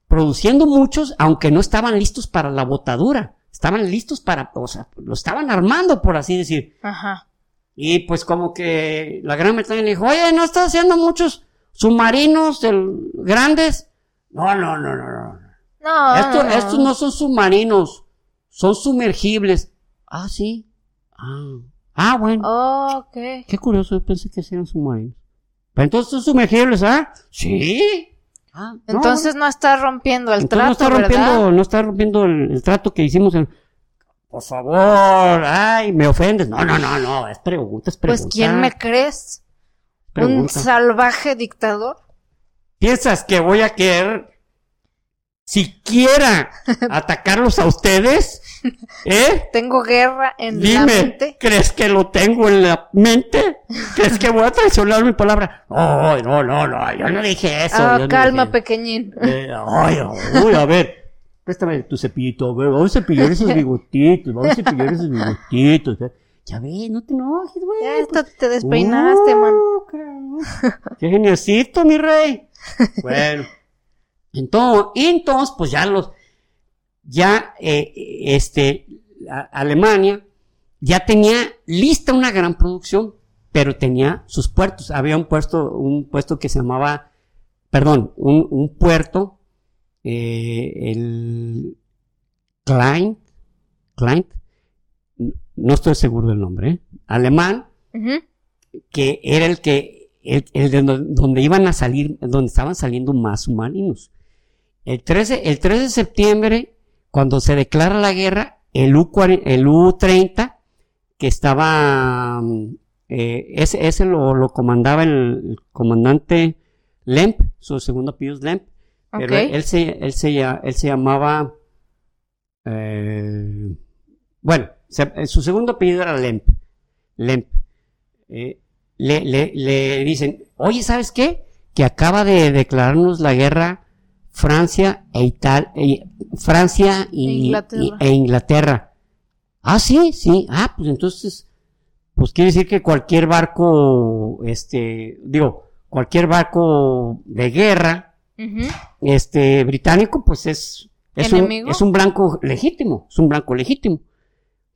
produciendo muchos, aunque no estaban listos para la botadura. Estaban listos para, o sea, lo estaban armando, por así decir. Ajá. Y pues como que la Gran Bretaña le dijo, oye, ¿no estás haciendo muchos submarinos del- grandes? No, no, no, no, no. No, Esto- no. Estos no son submarinos, son sumergibles. Ah, sí. Ah, ah bueno. Oh, ok. Qué curioso, yo pensé que eran submarinos. Pero entonces son sumergibles, ¿ah? Sí. Ah, Entonces no está rompiendo el entonces no está trato, rompiendo, ¿verdad? no está rompiendo el, el trato que hicimos en... Por favor, ay, me ofendes. No, no, no, no, es pregunta, es pregunta. Pues ¿quién me crees? ¿Un salvaje dictador? ¿Piensas que voy a querer siquiera atacarlos a ustedes? ¿Eh? Tengo guerra en la mente. ¿crees que lo tengo en la mente? ¿Crees que voy a traicionar mi palabra? No, no, no, no, yo no dije eso. Ah, no calma, dije- pequeñín. Eh, ay, uy, a ver, préstame tu cepillito, a ver, vamos a cepillar esos bigotitos, vamos a cepillar esos bigotitos. ¿eh? Ya ves, no te enojes, güey. Ya hasta te despeinaste, Uh, man. cabrón. Qué geniacito, mi rey. Bueno, entonces, entonces, pues ya los, ya, eh, este, Alemania ya tenía lista una gran producción, pero tenía sus puertos. Había un puesto, un puesto que se llamaba, perdón, un, un puerto, eh, el Klein, Klein, no estoy seguro del nombre, ¿eh? alemán, que era el que, el, el de do- donde iban a salir, donde estaban saliendo más submarinos. El 13, el 13 de septiembre, cuando se declara la guerra, el U, el U-30, que estaba, mm, eh, ese, ese lo, lo comandaba el, comandante Lemp, su segundo apellido es Lemp, pero Ok. él, él se, él, se, él se llamaba, eh, bueno, se- su segundo apellido era Lemp, Lemp. Eh, le, le, le dicen, oye, ¿sabes qué? Que acaba de declararnos la guerra Francia e Italia, Francia y, E Inglaterra. y- e Inglaterra. Ah, sí, sí. Ah, pues entonces, pues quiere decir que cualquier barco, este, digo, cualquier barco de guerra, este, británico, pues es, es un, es un blanco legítimo, es un blanco legítimo.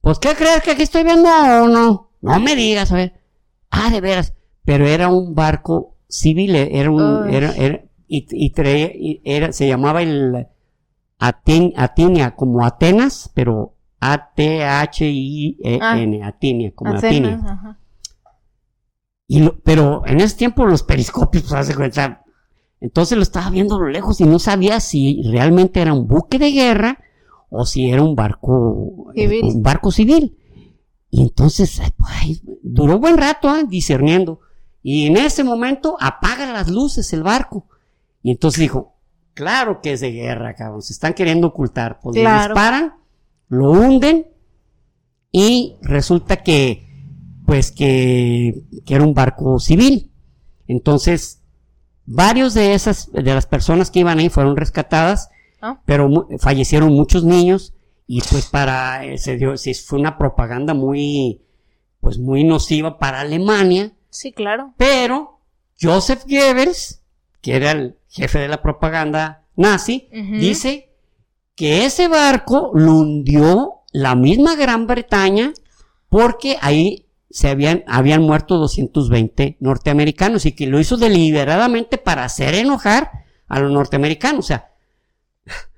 Pues, ¿qué crees que aquí estoy viendo o no? No me digas, a ver. Ah, de veras. pero era un barco civil, era un, era- y, y traía- y era, se llamaba el Aten, Atinia, como Atenas, pero A-T-H-I-N, Atinia, como Atenas, Atinia. ajá. Y lo- pero en ese tiempo los periscopios, pues, cuenta, entonces lo estaba viendo a lo lejos y no sabía si realmente era un buque de guerra o si era un barco Civil. un barco civil. Y entonces ay, duró buen rato ah, discerniendo. Y en ese momento apaga las luces el barco. Y entonces dijo, claro que es de guerra, cabrón, se están queriendo ocultar. Pues le disparan, lo hunden y resulta que pues que, que era un barco civil. Entonces, varios de esas, de las personas que iban ahí fueron rescatadas, Ah. pero mu- fallecieron muchos niños y pues para, eh, se dio, se- fue una propaganda muy, pues muy nociva para Alemania, Sí, claro. pero Joseph Goebbels, que era el jefe de la propaganda nazi, dice que ese barco lo hundió la misma Gran Bretaña porque ahí se habían, habían muerto 220 norteamericanos y que lo hizo deliberadamente para hacer enojar a los norteamericanos. O sea,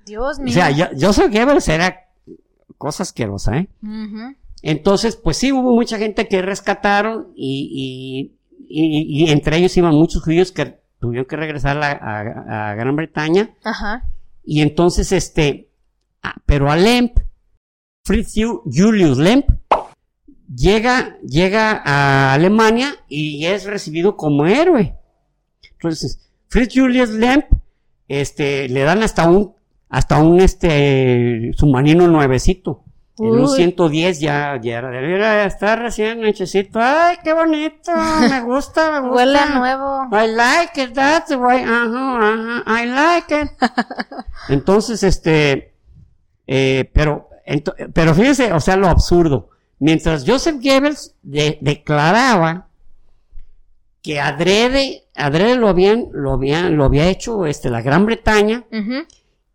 Dios o mío. sea yo, Joseph Goebbels era cosa asquerosa, ¿eh? Entonces, pues sí, hubo mucha gente que rescataron y, y- y- y entre ellos iban muchos judíos que tuvieron que regresar a, a- a Gran Bretaña. Ajá. Y entonces, este, ah, pero a Lemp, Fritz Ju- Julius Lemp, llega, llega a Alemania y es recibido como héroe. Entonces, Fritz Julius Lemp, este, le dan hasta un, hasta un, este, submarino nuevecito. En un Uy. 110 ya, ya era, está recién hechecito. Ay, qué bonito, me gusta, me gusta. Huele a nuevo. I like it, that's the way, ajá, ajá, I like it. Entonces, este, eh, pero, ento- pero fíjense, o sea, lo absurdo. Mientras Joseph Goebbels de- declaraba que adrede, adrede lo habían, lo habían, lo había hecho, este, la Gran Bretaña, Ujú.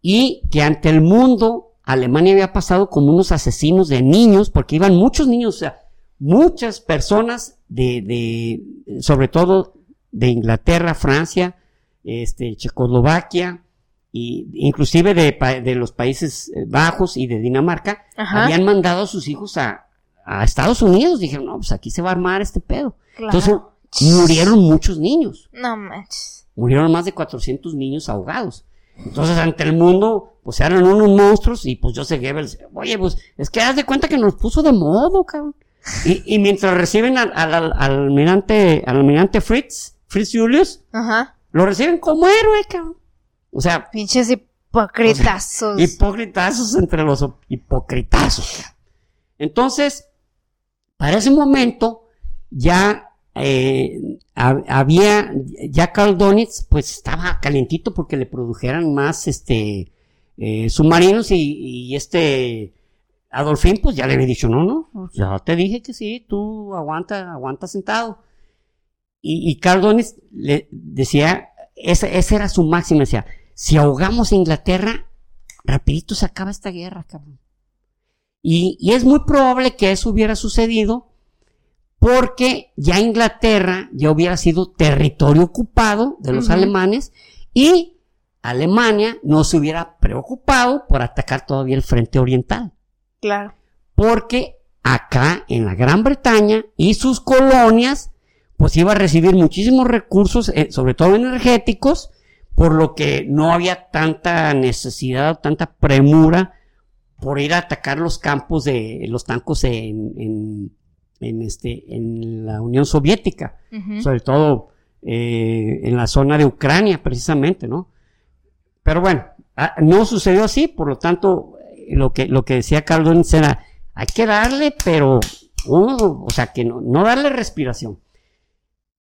y que ante el mundo Alemania había pasado como unos asesinos de niños, porque iban muchos niños, o sea, muchas personas de, de sobre todo de Inglaterra, Francia, este, Checoslovaquia, y inclusive de, de los Países eh, Bajos y de Dinamarca, Ajá. habían mandado a sus hijos a, a Estados Unidos. Dijeron, no, pues aquí se va a armar este pedo. Claro. Entonces, murieron muchos niños No manches. murieron más de 400 niños ahogados. Entonces, ante el mundo, pues eran unos monstruos y pues Joseph Goebbels, oye, pues es que haz de cuenta que nos puso de modo, cabrón. Y, y mientras reciben al, al- al- al almirante, al almirante Fritz, Fritz Julius, Ajá. lo reciben como héroe, cabrón. O sea, Pinches hipocritazos. hipocritazos entre los hipocritazos. Entonces, para ese momento, ya eh, ha- había, ya Karl Donitz, pues estaba calientito porque le produjeran más, este, eh, submarinos y, y este, Adolfín, pues ya le había dicho, no, no, ya te dije que sí, tú aguanta, aguanta sentado. Y, y Karl Donitz le decía, esa, esa era su máxima, decía, si ahogamos a Inglaterra, rapidito se acaba esta guerra, cabrón. Y, y es muy probable que eso hubiera sucedido porque ya Inglaterra ya hubiera sido territorio ocupado de los alemanes y Alemania no se hubiera preocupado por atacar todavía el frente oriental. Claro. Porque acá en la Gran Bretaña y sus colonias, pues iba a recibir muchísimos recursos, eh, sobre todo energéticos, por lo que no había tanta necesidad, tanta premura por ir a atacar los campos de los tancos en, en, en este, en la Unión Soviética, sobre todo eh, en la zona de Ucrania, precisamente, ¿no? Pero bueno, ah, no sucedió así, por lo tanto, eh, lo que, lo que decía Carlos era, hay que darle, pero, o sea, que no, no darle respiración.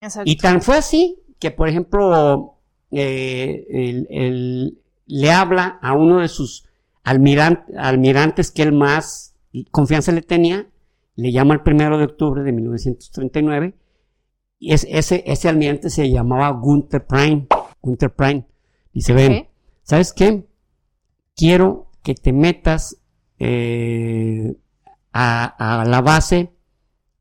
Exacto. Y tan fue así que, por ejemplo, eh, el- el- le habla a uno de sus almiran- almirantes que él más confianza le tenía, le llama el primero de octubre de 1939, y es- ese, ese almirante se llamaba Gunther Prime. Gunther Prime. Dice, ven. ¿sabes qué? Quiero que te metas eh, a, a la base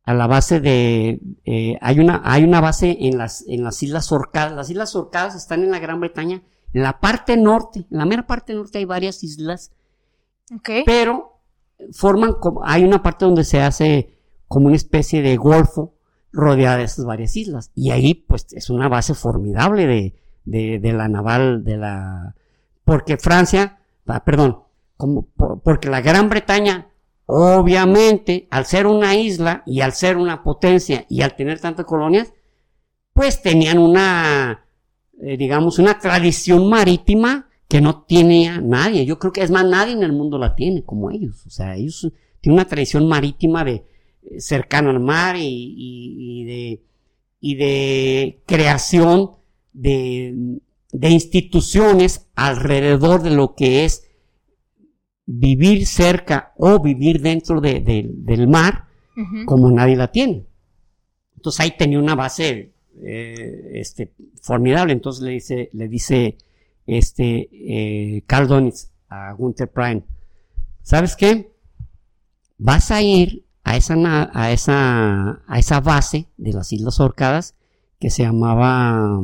a la base de, eh, hay una, hay una base en las, en las Islas Orcadas. Las Islas Orcadas están en la Gran Bretaña, en la parte norte, en la mera parte norte hay varias islas, Ok. pero forman como, hay una parte donde se hace como una especie de golfo rodeada de esas varias islas. Y ahí, pues, es una base formidable de, de, de la naval, de la, porque Francia, ah, perdón, como, por- porque la Gran Bretaña, obviamente, al ser una isla y al ser una potencia y al tener tantas colonias, pues tenían una, eh, digamos, una tradición marítima que no tenía nadie. Yo creo que es más, nadie en el mundo la tiene como ellos. O sea, ellos tienen una tradición marítima de eh, cercano al mar y, y- y de, y de creación de, de instituciones alrededor de lo que es vivir cerca o vivir dentro de- de- del mar como nadie la tiene. Entonces ahí tenía una base eh, este, formidable. Entonces le dice, le dice este eh, Carl Donitz a Gunther Prime, ¿sabes qué? Vas a ir a esa, a esa, a esa base de las Islas Orcadas que se llamaba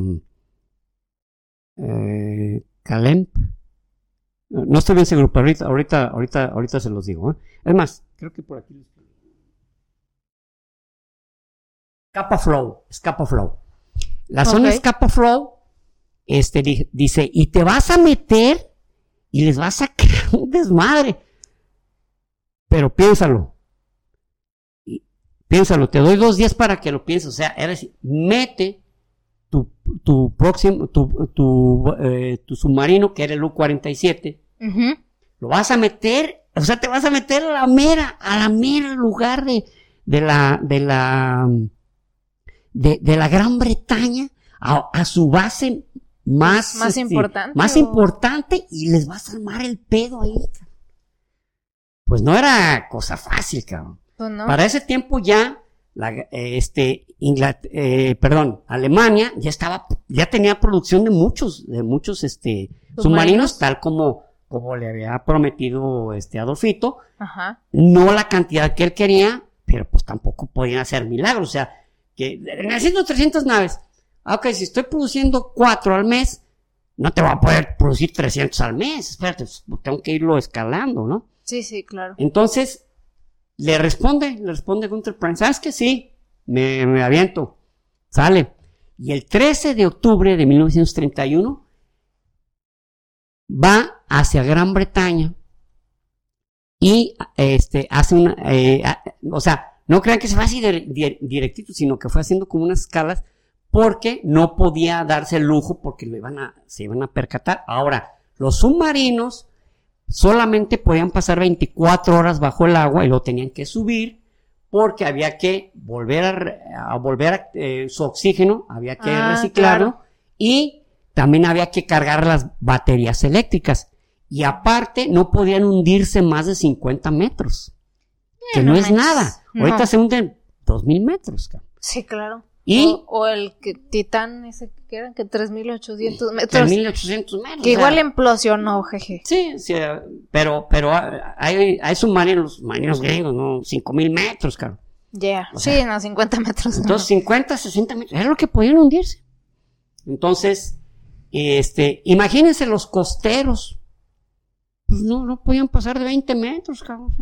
eh, Calemp. No estoy bien seguro, pero ahorita, ahorita, ahorita, ahorita se los digo. ¿eh? Es más, creo que por aquí. lo escribí. Scapa Flow, Scapa Flow. La zona Ok. Scapa Flow, este, di- dice, y te vas a meter y les vas a crear un desmadre. Pero piénsalo. Piénsalo, te doy dos días para que lo pienses. O sea, decir, mete tu, tu próximo, tu, tu, eh, tu submarino, que era el U-47, Ujú. lo vas a meter, o sea, te vas a meter a la mera, a la mera lugar de, de la, de la, de, de la Gran Bretaña, a, a su base más, Más este, importante, más o- importante y les vas a armar el pedo ahí. Pues no era cosa fácil, cabrón. Pues no. Para ese tiempo ya, la, eh, este, Inglat- eh, perdón, Alemania ya estaba, ya tenía producción de muchos, de muchos, este, Submarinos. submarinos, tal como, como le había prometido, este, Adolfito. Ajá. No la cantidad que él quería, pero pues tampoco podían hacer milagros. O sea, que necesito 300 naves. Ah, ok, si estoy produciendo cuatro al mes, no te voy a poder producir 300 al mes. Espérate, pues, tengo que irlo escalando, ¿no? Sí, sí, claro. Entonces, le responde, le responde Gunther Prime, ¿sabes que sí? Me, me aviento. Sale. Y el 13 de octubre de 1931 va hacia Gran Bretaña y este hace una, eh, o sea, no crean que se va así de- directito, sino que fue haciendo como unas escalas porque no podía darse el lujo porque lo iban a, se iban a percatar. Ahora, los submarinos solamente podían pasar 24 horas bajo el agua y lo tenían que subir porque había que volver a, volver a, eh, su oxígeno, había que Ah, reciclarlo claro. y también había que cargar las baterías eléctricas. Y aparte no podían hundirse más de 50 metros. Que Eh, no, no es manches. nada. No. Ahorita se hunden 2000 metros. cabrón. Sí, claro. Y O, o el que, Titán, ese que eran que 3800 metros. 3800 metros. Que o sea, igual implosionó, jeje. Sí, sí, pero, pero hay, hay submarinos, submarinos gringos, ¿no? 5000 metros, cabrón. Ya. Sí, sea, no, 50 metros. Entonces, 50, 60 metros, era lo que podían hundirse. Entonces, este, imagínense los costeros. Pues no, no podían pasar de 20 metros, cabrón.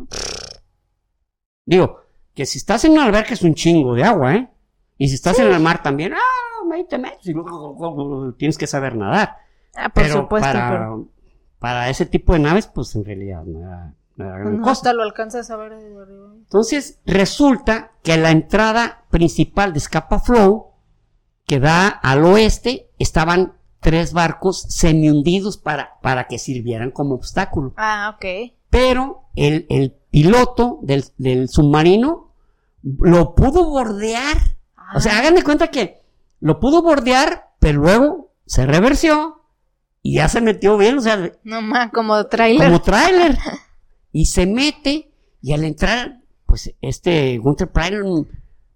Digo, que si estás en una alberca es un chingo de agua, ¿eh? Y si estás en el mar también, ah, 20 metros, y luego tienes que saber nadar. Ah, por pero supuesto, para, pero para ese tipo de naves, pues en realidad no era, no era gran no, cosa. hasta lo alcanzas a ver desde arriba. Entonces, resulta que la entrada principal de Scapa Flow, que da al oeste, estaban tres barcos semi-hundidos para, para que sirvieran como obstáculo. Ah, ok. Pero el, el piloto del, del submarino lo pudo bordear. O sea, hagan de cuenta que lo pudo bordear, pero luego se reversió y ya se metió bien, o sea, No más, como trailer. como tráiler. Y se mete y al entrar, pues este Gunther Prime,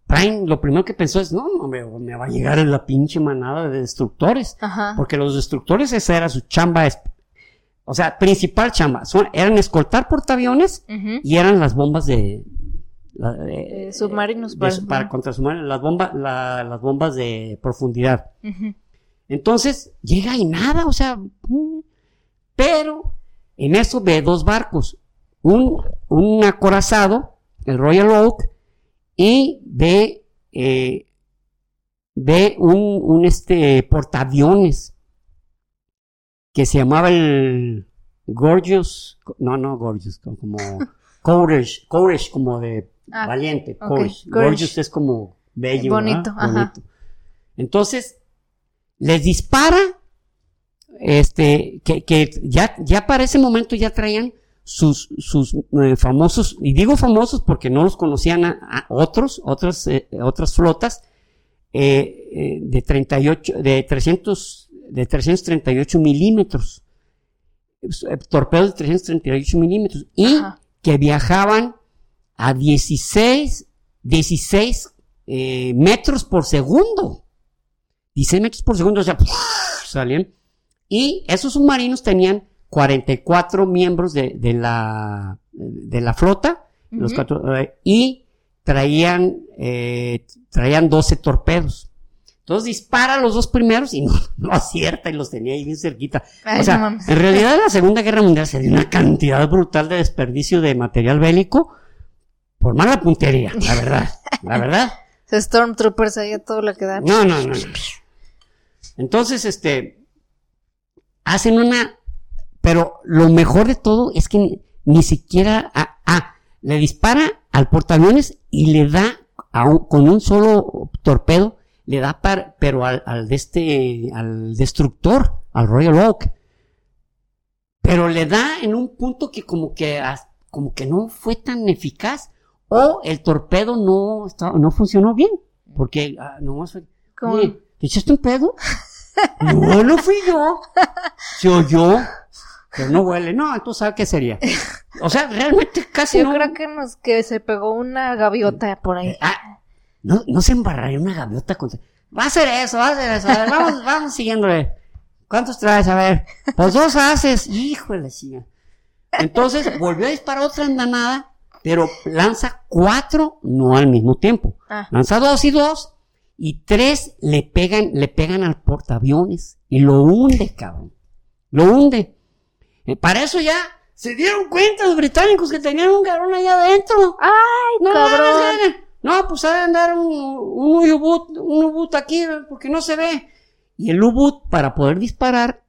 Prime lo primero que pensó es, no, no me, me va a llegar la pinche manada de destructores. Ajá. Porque los destructores esa era su chamba, o sea, principal chamba. Son- eran escoltar portaaviones y eran las bombas de la- eh, Eh, submarinos de- para- contra submarinos, las bombas, la- las bombas de profundidad. Entonces llega y nada, o sea, mm, pero en eso ve dos barcos, un, un acorazado, el Royal Oak, y ve, eh, ve un, un este portaaviones que se llamaba el Gorgeous, no, no Gorgeous, co- como Courage, Courage como de Ah, valiente, ok, Courage. courage. Gorgeous es como bello, Bonito, ajá. Bonito. Entonces, les dispara, este, que, que ya, ya para ese momento ya traían sus, sus eh, famosos, y digo famosos porque no los conocían a, a otros, otras, eh, otras flotas, eh, eh, de 38, de 300, de 338 milímetros, torpedos de 338 milímetros, y Ajá. que viajaban a 16, 16 eh, metros por segundo. 16 metros por segundo, o sea, salían. Y esos submarinos tenían 44 miembros de, de la, de la flota, los cuatro, eh, y traían, eh, traían 12 torpedos. Entonces dispara a los dos primeros y no, no acierta y los tenía ahí bien cerquita. Ay, o sea, no en realidad la Segunda Guerra Mundial se dio una cantidad brutal de desperdicio de material bélico por mala puntería, la verdad, la verdad. Stormtroopers ahí a todo lo que da. No, no, no. no. Entonces, este, hacen una, pero lo mejor de todo es que ni, ni siquiera, ah, ah, le dispara al portaaviones y le da a un- con un solo torpedo, le da par- pero al, al de este, al destructor, al Royal Oak. Pero le da en un punto que como que, as- como que no fue tan eficaz o el torpedo no, estaba- no funcionó bien. Porque, ah, fue, Como- Oye, ¿te echaste un pedo? no, no fui yo. Se oyó, pero no huele. No, entonces, ¿sabe qué sería? O sea, realmente casi Yo no, creo que nos que se pegó una gaviota por ahí. ah, no, no se embarraría una gaviota contra... Va a hacer eso, va a hacer eso. A ver, vamos, vamos siguiéndole. ¿Cuántos traes? A ver. Pues dos haces. Híjole, chica. Entonces, volvió a disparar otra andanada, pero lanza cuatro, no al mismo tiempo. Ah. Lanza dos y dos, y tres le pegan, le pegan al portaaviones, y lo hunde, cabrón. Lo hunde. Eh, para eso ya se dieron cuenta los británicos que tenían un cabrón allá adentro. ¡Ay, No, cabrón! mames, no, pues ha de andar un, un U-boot, un U-boot aquí, porque no se ve. Y el U-boot, para poder disparar,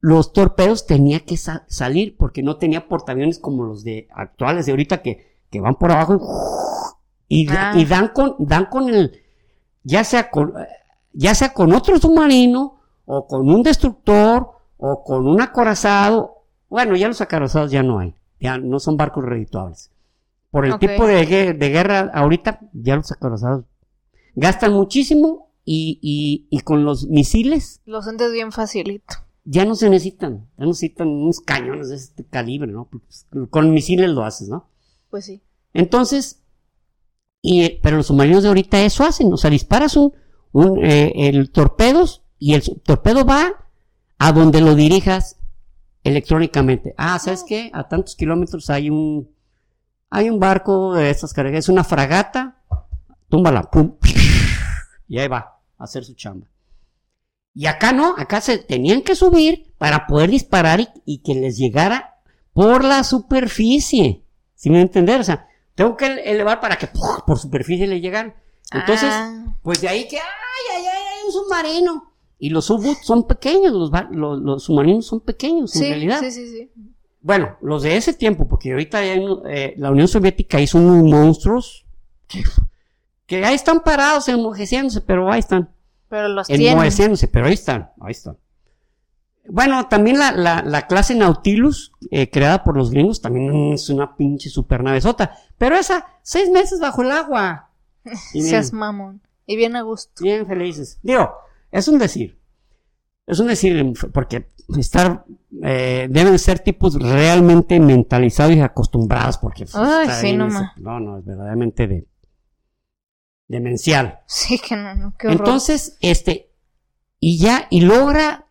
los torpedos tenía que sa- salir, porque no tenía portaaviones como los de actuales de ahorita que, que van por abajo y, Ah. y dan con, dan con el, ya sea con, ya sea con otro submarino, o con un destructor, o con un acorazado. Bueno, ya los acorazados ya no hay, ya no son barcos redituables. Por el tipo de, de guerra ahorita, ya los acorazados gastan muchísimo y, y, y con los misiles Lo sientes bien facilito. ya no se necesitan, ya no necesitan unos cañones de este calibre, ¿no? Pues, Con misiles lo haces, ¿no? Pues sí. Entonces, y, eh, pero los submarinos de ahorita eso hacen, o sea, disparas un, un eh, el torpedos y el torpedo va a donde lo dirijas electrónicamente. Ah, ¿sabes qué? A tantos kilómetros hay un hay un barco de estas cargas, es una fragata, túmbala, pum, y ahí va a hacer su chamba. Y acá no, acá se tenían que subir para poder disparar y, y que les llegara por la superficie. ¿Sí me entender? O sea, tengo que elevar para que ¡puf! por superficie le llegan. Entonces, Ah. pues de ahí que, ay, ay, ay, hay un submarino. Y los U-Boots son pequeños, los, bar- los, los submarinos son pequeños en realidad. sí, sí, sí. Bueno, los de ese tiempo, porque ahorita hay eh, la Unión Soviética hizo unos monstruos que, que ahí están parados, enmojeciéndose, pero ahí están. Pero los tienen. Enmoheciéndose, pero ahí están, ahí están. Bueno, también la, la, la clase Nautilus, eh, creada por los gringos, también es una pinche super navezota. Pero esa, seis meses bajo el agua. Y Seas mamón. Y bien a gusto. bien felices. Digo, es un decir. Es un decir, porque estar, eh, deben ser tipos realmente mentalizados y acostumbrados, porque pues, Ay, sí, ese- no, no, es verdaderamente de, demencial. Sí, que no, no, qué horror. Entonces, este, y ya, y logra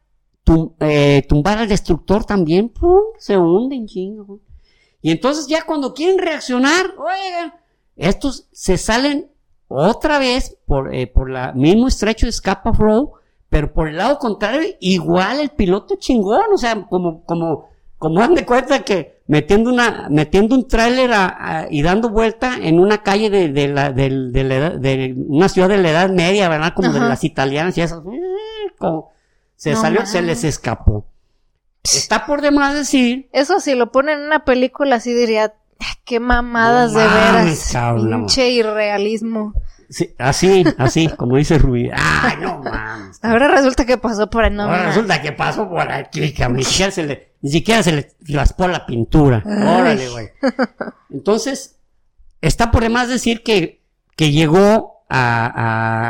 tum- eh, tumbar al destructor también, ¡pum! se hunde en chingo. Y entonces ya cuando quieren reaccionar, oigan, estos se salen otra vez por, eh, por la mismo estrecho de Scapa Flow, pero por el lado contrario, igual el piloto chingón, o sea, como, como, como dan de cuenta que metiendo una, metiendo un tráiler a- a- y dando vuelta en una calle de, de la, del- de, la edad- de una ciudad de la Edad Media, ¿verdad? Como de las italianas y esas, como se No salió, se les escapó. Está por demás decir Eso si lo ponen en una película así diría, "Ah, qué mamadas No de veras. cabrón, Pinche irrealismo. Sí, así, así, como dice Rubí. Ay, no mames. Ahora resulta que pasó por ahí, no Ahora resulta que pasó por aquí, cabrón. Ni siquiera se le, ni siquiera se le raspó la pintura. Órale, güey. Entonces, está por demás decir que, que llegó a,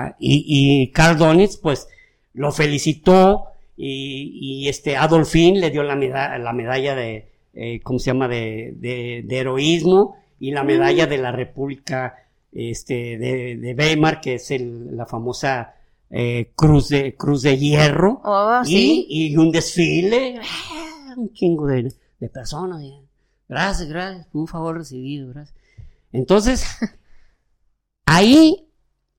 a- y, y Carl Donitz, pues, lo felicitó y, y este Adolfín le dio la, meda- la medalla de, eh, ¿cómo se llama? De, de, de heroísmo y la medalla de la República, este, de, de Weimar, que es el- la famosa, eh, cruz de, cruz de hierro. Oh, sí. Y, y un desfile, ah, un chingo de, de personas. Gracias, gracias, un favor recibido, gracias. Entonces, ahí,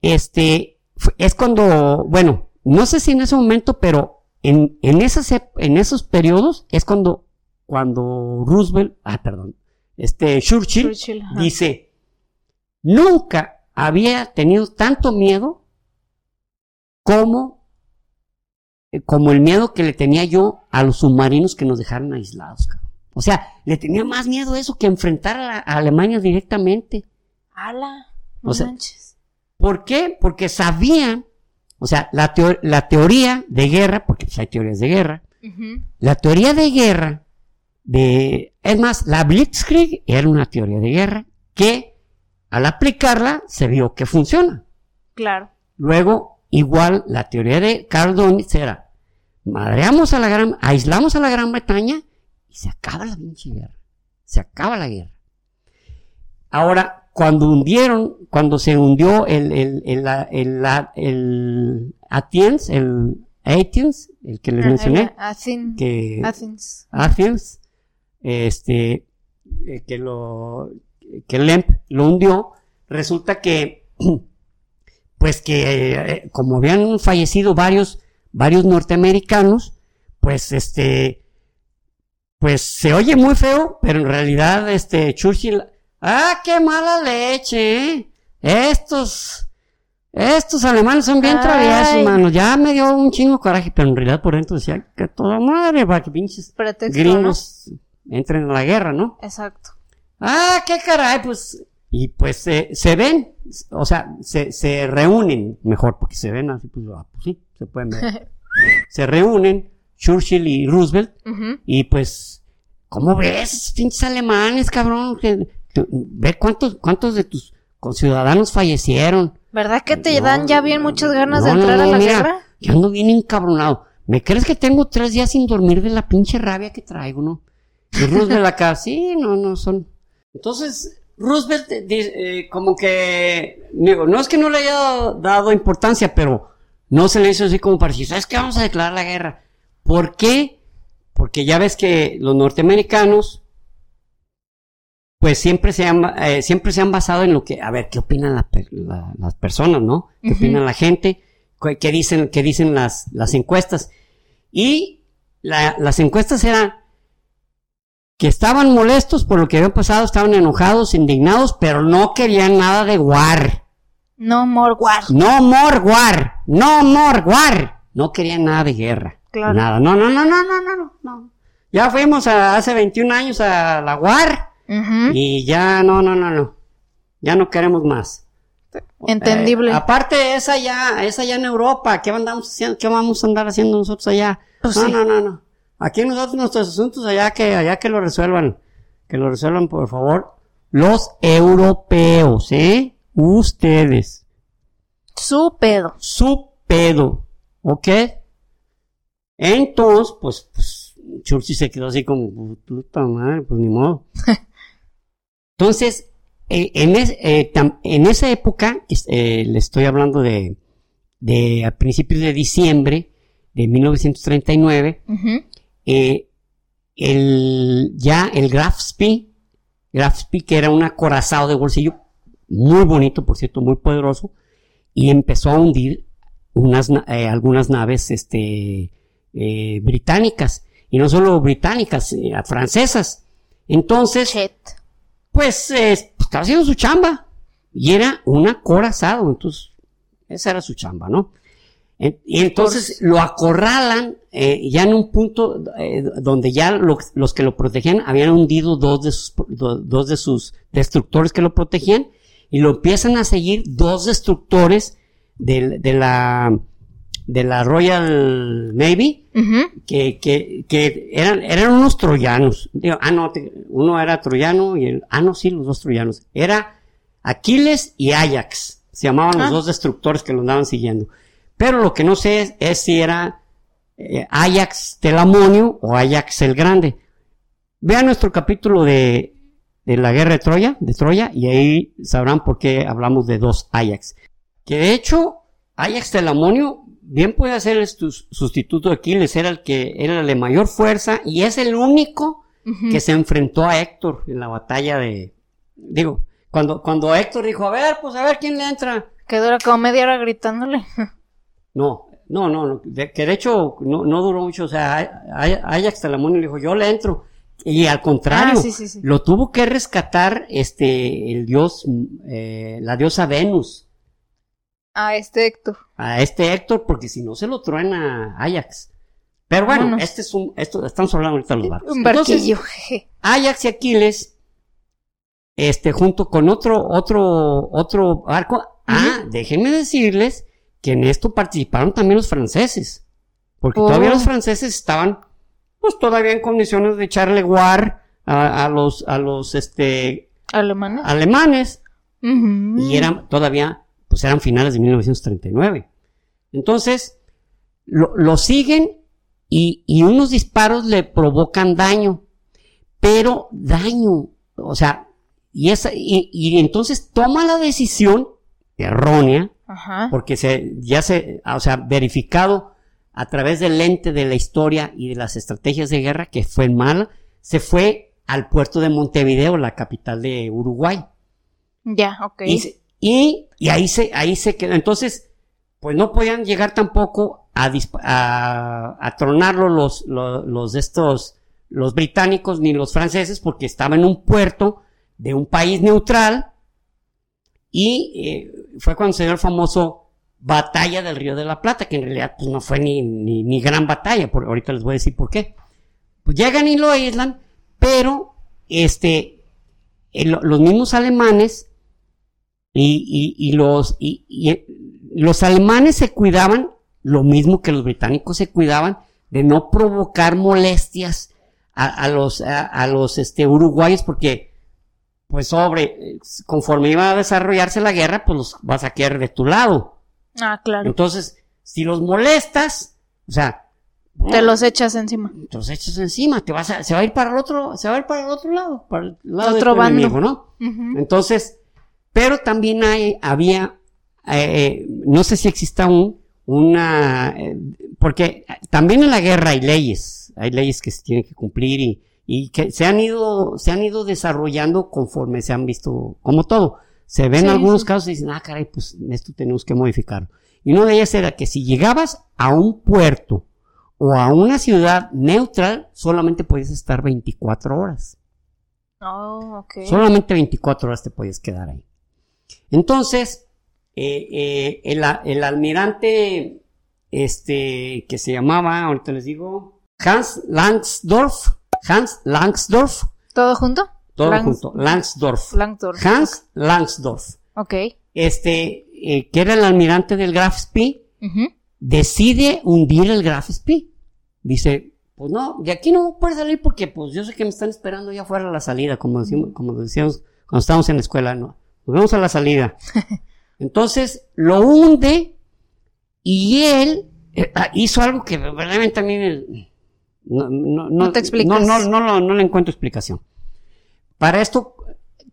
este, es cuando, bueno, no sé si en ese momento, pero en, en, esas, ep- en esos periodos es cuando, cuando Roosevelt, ah, perdón, este, Churchill, dice, nunca había tenido tanto miedo como, eh, como el miedo que le tenía yo a los submarinos que nos dejaron aislados. cabrón. O sea, le tenía más miedo eso que enfrentar a, la- a Alemania directamente. Ala, no O sea, manches. ¿Por qué? Porque sabían, o sea, la, teo- la teoría de guerra, porque pues, hay teorías de guerra, la teoría de guerra de, es más, la Blitzkrieg era una teoría de guerra que al aplicarla se vio que funciona. Claro. Luego, igual, la teoría de Carl Donitz era, madreamos a la gran, aislamos a la Gran Bretaña y se acaba la pinche guerra. Se acaba la guerra. Ahora, cuando hundieron, cuando se hundió el, el, el, el, el Atiens, el Athens, el que les Ah, mencioné, Athens. que Athens. Athens, este, eh, que lo, que Lemp lo hundió, resulta que, pues que, eh, como habían fallecido varios, varios norteamericanos, pues este, pues se oye muy feo, pero en realidad, este, Churchill, ah, qué mala leche, ¿eh? Estos, estos alemanes son bien Ay. traviesos, mano. Ya me dio un chingo coraje, pero en realidad por dentro decía que toda madre, para que pinches Pretexto, gringos entren a la guerra, ¿no? Exacto. Ah, qué caray, pues. Y pues se se ven, o sea, se, se reúnen, mejor, porque se ven así, pues, ah, pues sí, se pueden ver. se reúnen Churchill y Roosevelt, y pues, ¿cómo ves pinches alemanes, cabrón? Que- ve cuántos, cuántos de tus conciudadanos fallecieron. ¿Verdad que te No, dan ya bien muchas ganas de no, entrar a la mira, guerra? Yo ando bien encabronado. ¿Me crees que tengo tres días sin dormir de la pinche rabia que traigo, no? Y Roosevelt acá, sí, no, no son. Entonces, Roosevelt, eh, como que, digo, no es que no le haya dado importancia, pero no se le hizo así como para decir, ¿sabes qué? Vamos a declarar la guerra. ¿Por qué? Porque ya ves que los norteamericanos, pues siempre se han, eh, siempre se han basado en lo que, a ver, ¿qué opinan la las personas, no? ¿Qué opinan la gente? ¿Qué, dicen, qué dicen las, las encuestas? Y la- las encuestas eran que estaban molestos por lo que había pasado, estaban enojados, indignados, pero no querían nada de war. No more war. No more war. No more war. No querían nada de guerra. Claro. Nada. No, no, no, no, no, no, no, no. Ya fuimos a- hace 21 años a la war Y ya no, no, no, no. Ya no queremos más. Entendible. Eh, aparte, esa ya, esa ya en Europa, ¿qué andamos haciendo? ¿Qué vamos a andar haciendo nosotros allá? Pues no, sí. no, no, no. Aquí nosotros nuestros asuntos allá que, allá que lo resuelvan. Que lo resuelvan, por favor. Los europeos, ¿eh? Ustedes. Su pedo. Su pedo. ¿Ok? Entonces, pues, pues, Churchill se quedó así como, puta madre, pues ni modo. Entonces, eh, en, es- eh, tam- en esa época, eh, le estoy hablando de, de a principios de diciembre de 1939, Ujú. eh, el, ya el Graf Spee, Graf Spee, que era un acorazado de bolsillo muy bonito, por cierto, muy poderoso, y empezó a hundir unas, na- algunas naves este, británicas, y no solo británicas, francesas. Entonces, Chet. Pues eh, estaba haciendo su chamba y era un acorazado, entonces esa era su chamba, ¿no? Y entonces lo acorralan eh, ya en un punto eh, donde ya lo- los que lo protegían habían hundido dos de, sus, do- dos de sus destructores que lo protegían y lo empiezan a seguir dos destructores del- de, la de la Royal Navy que, que, que eran, eran unos troyanos. Digo, ah, no, te- uno era troyano y el, ah, no, sí, los dos troyanos. Era Aquiles y Ajax. Se llamaban Ah. los dos destructores que lo andaban siguiendo. Pero lo que no sé es, es si era eh, Ajax Telamonio o Ajax el Grande. Vean nuestro capítulo de, de la guerra de Troya, de Troya, y ahí sabrán por qué hablamos de dos Ajax. Que de hecho, Ajax Telamonio bien puede ser el sus- sustituto de Aquiles, era el que era el de mayor fuerza y es el único que se enfrentó a Héctor en la batalla de, digo, cuando, cuando Héctor dijo, a ver, pues a ver quién le entra. Que dura como media hora gritándole. No, no, no, no, de- que de hecho no, no duró mucho, o sea, Ajax Telamonio le dijo, yo le entro. Y al contrario, Ah, sí, sí, sí. lo tuvo que rescatar este, el dios, eh, la diosa Venus. A este Héctor. a este Héctor, porque si no se lo truena Ajax. Pero bueno, Vámonos. este es un, esto, estamos hablando ahorita de los barcos. Un barquillo. Ajax y Aquiles, este, junto con otro, otro, otro barco. Ah, déjenme decirles que en esto participaron también los franceses. Porque Oh. todavía los franceses estaban, pues todavía en condiciones de echarle guar a, a los, a los, este, Alemanes. alemanes. Y eran todavía, pues eran finales de 1939. Entonces, lo, lo siguen y, y unos disparos le provocan daño, pero daño, o sea, y, esa, y, y entonces toma la decisión errónea, Ajá. porque se, ya se, o sea, verificado a través del lente de la historia y de las estrategias de guerra que fue mala, se fue al puerto de Montevideo, la capital de Uruguay. Ya, ok. Y, se- y, ahí se, ahí se quedó. Entonces, pues no podían llegar tampoco a, tronarlo los, los, los los británicos ni los franceses porque estaba en un puerto de un país neutral y eh, fue cuando se dio el famoso batalla del Río de la Plata, que en realidad pues no fue ni, ni, gran batalla, por, ahorita les voy a decir por qué. Pues llegan y lo aíslan, pero este, los mismos alemanes y, y- y los, y, y, eh, los alemanes se cuidaban, lo mismo que los británicos se cuidaban, de no provocar molestias a, a los, a, a los este, uruguayos, porque, pues, sobre, eh, conforme iba a desarrollarse la guerra, pues los vas a quedar de tu lado. Ah, claro. Entonces, si los molestas, o sea, Te los echas encima. te los echas encima, te vas a, se va a ir para el otro, se va a ir para el otro lado, para el lado Otro de tu bando. enemigo, ¿no? Entonces, pero también hay, había, eh, no sé si exista aún, una, eh, porque también en la guerra hay leyes, hay leyes que se tienen que cumplir y, y que se han ido, se han ido desarrollando conforme se han visto, como todo. Se ven Sí, algunos sí. casos y dicen, ah, caray, pues esto tenemos que modificarlo. Y una de ellas era que si llegabas a un puerto o a una ciudad neutral, solamente podías estar 24 horas. Oh, ok. Solamente 24 horas te podías quedar ahí. Entonces, eh, eh, el, almirante, este, que se llamaba, ahorita les digo, Hans Langsdorff, Hans Langsdorff, ¿Todo junto? todo Langs- junto, Langsdorff, Langsdorff. Hans Langsdorff, Ok. este, eh, que era el almirante del Graf Spee, decide hundir el Graf Spee. Dice, pues no, de aquí no puedo salir porque pues yo sé que me están esperando ya fuera la salida, como decimos, como decíamos cuando estábamos en la escuela, no. Nos vemos a la salida. Entonces lo hunde y él eh, ah, hizo algo que verdaderamente a mí no, no, No te explicas. No, no, no, no, no le encuentro explicación. Para esto,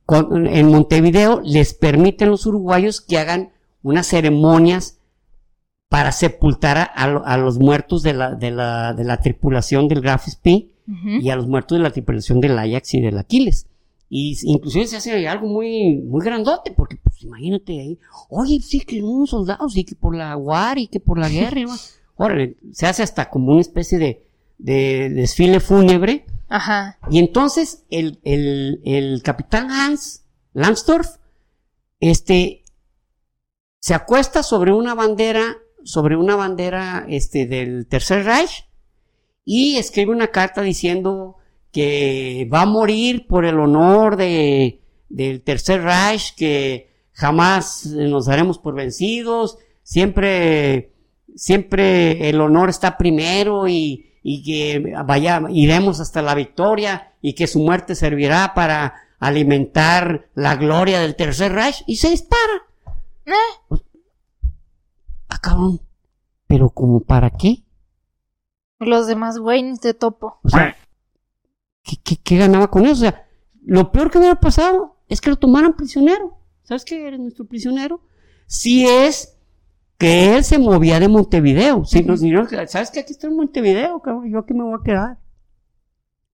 con- en Montevideo les permiten los uruguayos que hagan unas ceremonias para sepultar a, a lo- a los muertos de la, de la, de la tripulación del Graf Spee y a los muertos de la tripulación del Ajax y del Aquiles. Y inclusive se hace algo muy, muy grandote, porque pues imagínate ahí, oye, sí que unos soldados, y que por la war, y que por la guerra, y. Órale, se hace hasta como una especie de, de desfile fúnebre, Ajá. y entonces el, el, el capitán Hans Langsdorff, este, se acuesta sobre una bandera, sobre una bandera, este, del Tercer Reich, y escribe una carta diciendo que va a morir por el honor de, del Tercer Reich, que jamás nos daremos por vencidos, siempre, siempre el honor está primero y, y que vaya, iremos hasta la victoria y que su muerte servirá para alimentar la gloria del Tercer Reich y se dispara. Eh, Ah, cabrón. Pero como para qué? los demás, güey, ni te topo. O sea, ¿qué, qué, qué ganaba con eso? O sea, lo peor que hubiera pasado es que lo tomaran prisionero. ¿Sabes qué? Eres nuestro prisionero. Si es que él se movía de Montevideo. Si que, ¿sabes qué? Aquí estoy en Montevideo, cabrón. Yo aquí me voy a quedar.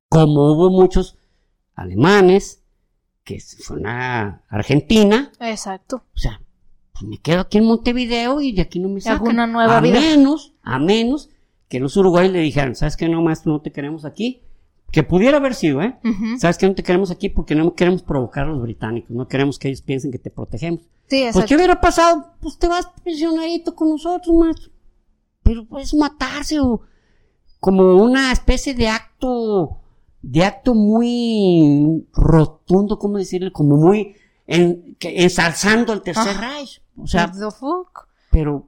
Como hubo muchos alemanes que se fueron a Argentina. Exacto. O sea, pues me quedo aquí en Montevideo y de aquí no me sacan. una nueva a vida. menos, a menos que los uruguayos le dijeran, ¿sabes qué? No, maestro, no te queremos aquí. Que pudiera haber sido, ¿eh? ¿Sabes qué? No te queremos aquí porque no queremos provocar a los británicos. No queremos que ellos piensen que te protegemos. Sí, Pues, exacto. ¿qué hubiera pasado? Pues te vas prisionerito con nosotros, maestro. Pero pues matarse o como una especie de acto, de acto muy rotundo, ¿cómo decirle? Como muy en, que, ensalzando el Tercer Ah. Reich. O sea, the fuck? pero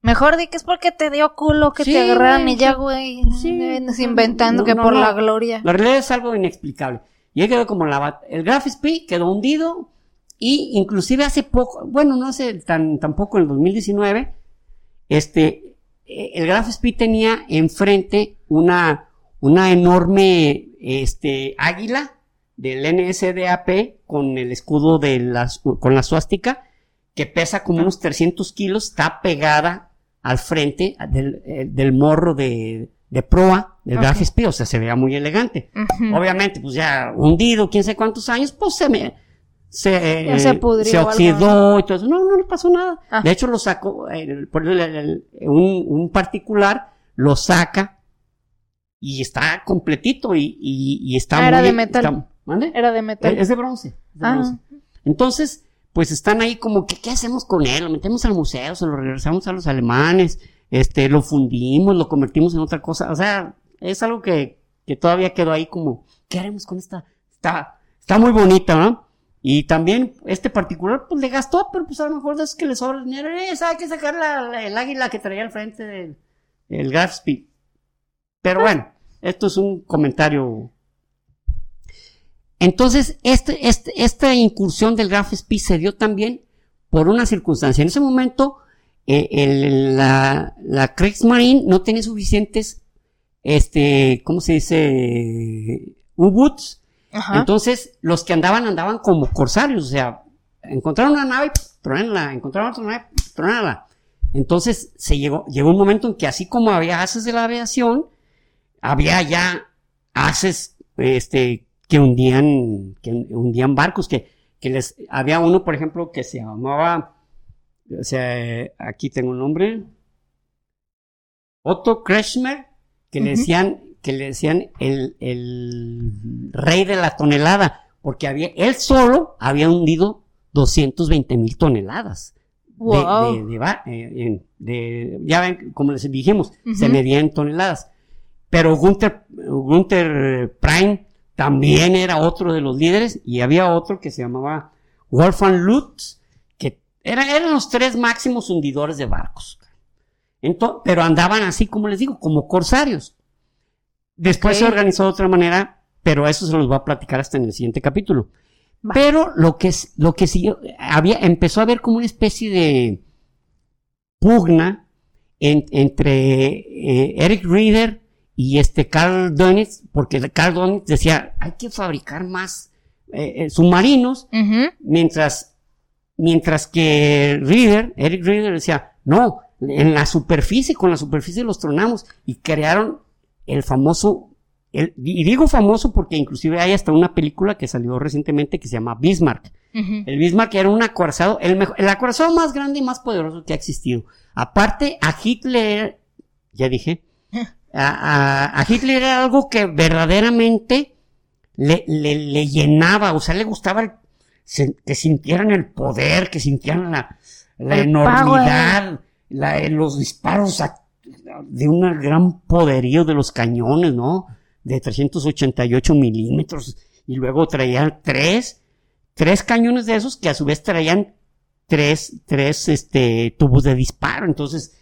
Mejor di que es porque te dio culo que Sí, te agarraran güey, y ya, güey. Sí. vienes inventando No, que no, por no. la gloria. La realidad es algo inexplicable. Y ahí quedó como la el Graph Spee quedó hundido y inclusive hace poco, bueno, no hace tan tampoco en el 2019, este eh, el Graph Spee tenía enfrente una una enorme este águila del NSDAP con el escudo de las con la suástica que pesa como unos 300 kilos, está pegada al frente del, eh, del morro de, de proa del Ok. Graph Spee, o sea, se veía muy elegante. Obviamente, pues ya hundido, quién sabe cuántos años, pues se me, se, Ya se algo. oxidó y todo eso. No, no le pasó nada. Ah. De hecho, lo sacó, el- por el- el- un, un particular lo saca y está completito y, y, y está Ah, era muy- de metal. está-. Era de metal. Es de bronce. es de Ah. bronce. Entonces, pues están ahí como que, ¿qué hacemos con él? Lo metemos al museo, se lo regresamos a los alemanes, este, lo fundimos, lo convertimos en otra cosa. O sea, es algo que, que todavía quedó ahí como, ¿qué haremos con esta? Está, está muy bonita, ¿no? Y también este particular, pues le gastó, pero pues a lo mejor de esos que le sobra dinero, eh, hay que sacar la- la- el águila que traía al frente del el Speed. Pero bueno, esto es un comentario entonces, este, este, esta incursión del Graph Spee se dio también por una circunstancia. En ese momento, eh, el- la, la Kriegsmarine no tenía suficientes, este, ¿cómo se dice? U-Boots. Entonces, los que andaban, andaban como corsarios. O sea, encontraron una nave, tronenla, encontraron otra nave, tronenla. Entonces, se llegó, llegó un momento en que así como había haces de la aviación, había ya haces, este, que hundían, que hundían barcos, que, que les, había uno, por ejemplo, que se llamaba, o sea, aquí tengo un nombre, Otto Kretschmer, que le decían, que le decían el, el rey de la tonelada, porque había, él solo había hundido 220 mil toneladas. Wow. de, de ba- eh, de- ya ven, como les dijimos, se medía en toneladas. Pero Gunther, Gunther Prime también era otro de los líderes y había otro que se llamaba Wolfgang Lutz, que era- eran los tres máximos hundidores de barcos. Ento- pero andaban así, como les digo, como corsarios. Después se organizó de otra manera, pero eso se los voy a platicar hasta en el siguiente capítulo. Va. Pero lo que, lo que siguió, había, empezó a haber como una especie de pugna en- entre eh, Eric Reader y este Carl Dönitz, porque Carl Dönitz decía, hay que fabricar más eh, eh, submarinos, mientras, mientras que Reader, Eric Reader decía, no, en la superficie, con la superficie los tronamos y crearon el famoso el- y digo famoso porque inclusive hay hasta una película que salió recientemente que se llama Bismarck. El Bismarck era un acorazado, el, mejor, el acorazado más grande y más poderoso que ha existido. Aparte, a Hitler, ya dije, a, a- a Hitler era algo que verdaderamente le, le- le llenaba, o sea, le gustaba el- se- que sintieran el poder, que sintieran la, enormidad, la- los disparos a- de un gran poderío de los cañones, ¿no? De 388 milímetros, y luego traían tres, tres cañones de esos que a su vez traían tres, tres, este, tubos de disparo, entonces,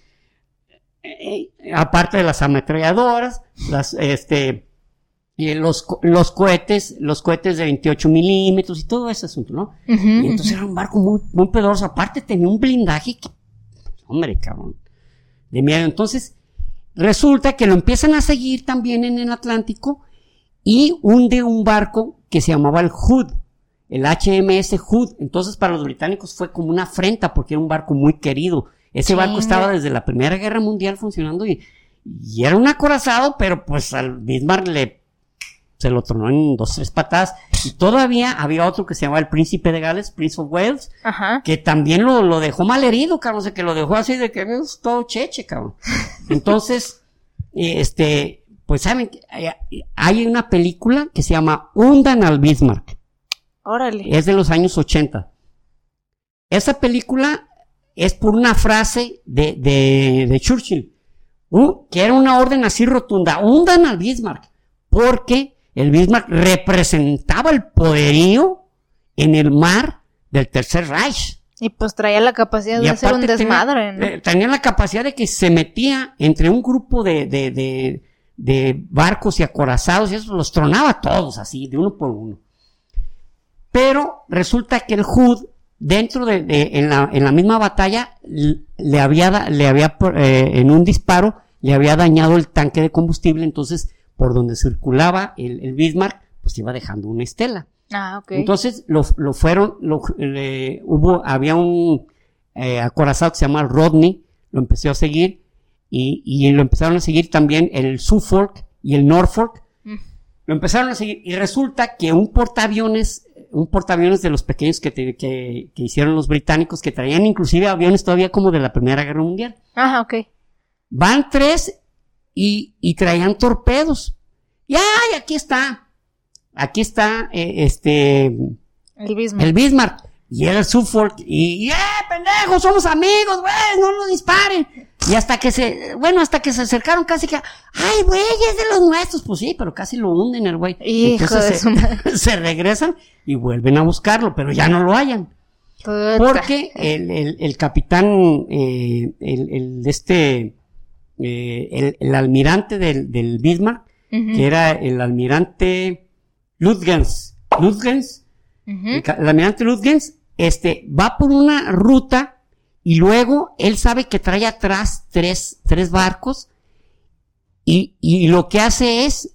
eh, aparte de las ametralladoras, las, este, los, co- los cohetes, los cohetes de 28 milímetros y todo ese asunto, ¿no? Y entonces era un barco muy, muy. Aparte tenía un blindaje que, hombre, cabrón, de miedo. Entonces, resulta que lo empiezan a seguir también en el Atlántico y hunde un barco que se llamaba el Hood, el HMS Hood. Entonces, para los británicos fue como una afrenta porque era un barco muy querido. Ese barco estaba desde la Primera Guerra Mundial funcionando y, y era un acorazado, pero pues al Bismarck le se lo tronó en dos, tres patadas. Y todavía había otro que se llamaba el Príncipe de Gales, Prince of Wales, Ajá. que también lo, lo dejó mal herido, cabrón, o sea, que lo dejó así de que es todo cheche, cabrón. Entonces, este, pues saben, hay una película que se llama Hundan al Bismarck, Órale. es de los años 80. Esa película es por una frase de, de, de Churchill, que era una orden así rotunda, hundan al Bismarck, porque el Bismarck representaba el poderío en el mar del Tercer Reich. Y pues traía la capacidad de hacer un tenía- desmadre, ¿no? eh, tenía la capacidad de que se metía entre un grupo de, de, de, de barcos y acorazados y eso los tronaba todos así, de uno por uno. Pero resulta que el Hood, dentro de, de- en, la, en la misma batalla, le había, le había eh, en un disparo, le había dañado el tanque de combustible, entonces por donde circulaba el, el Bismarck, pues iba dejando una estela. Ah, ok. Entonces lo, lo fueron, lo, le- hubo, había un eh, acorazado que se llama Rodney, lo empezó a seguir y, y lo empezaron a seguir también el Suffolk y el Norfolk. Mm. Lo empezaron a seguir y resulta que un portaaviones, un portaaviones de los pequeños que, te- que, que hicieron los británicos, que traían inclusive aviones todavía como de la Primera Guerra Mundial, Ajá, ok. van tres y, y traían torpedos. Y ¡ay! Aquí está. Aquí está, eh, este, El Bismarck. el Bismarck. Y era el Suffolk. Y, ¡eh, pendejos! Somos amigos, güey, no nos disparen. Y hasta que se, bueno, hasta que se acercaron casi que, ¡ay, güey, es de los nuestros! Pues sí, pero casi lo hunden el güey. Entonces se, regresan y vuelven a buscarlo, pero ya no lo hallan. Puta. Porque el, el, el capitán, eh, el, el este, eh, el, el almirante del, del Bismarck, que era el almirante Ludgens, Ludgens, el almirante Ludgens, este, va por una ruta y luego él sabe que trae atrás tres, tres barcos y, y lo que hace es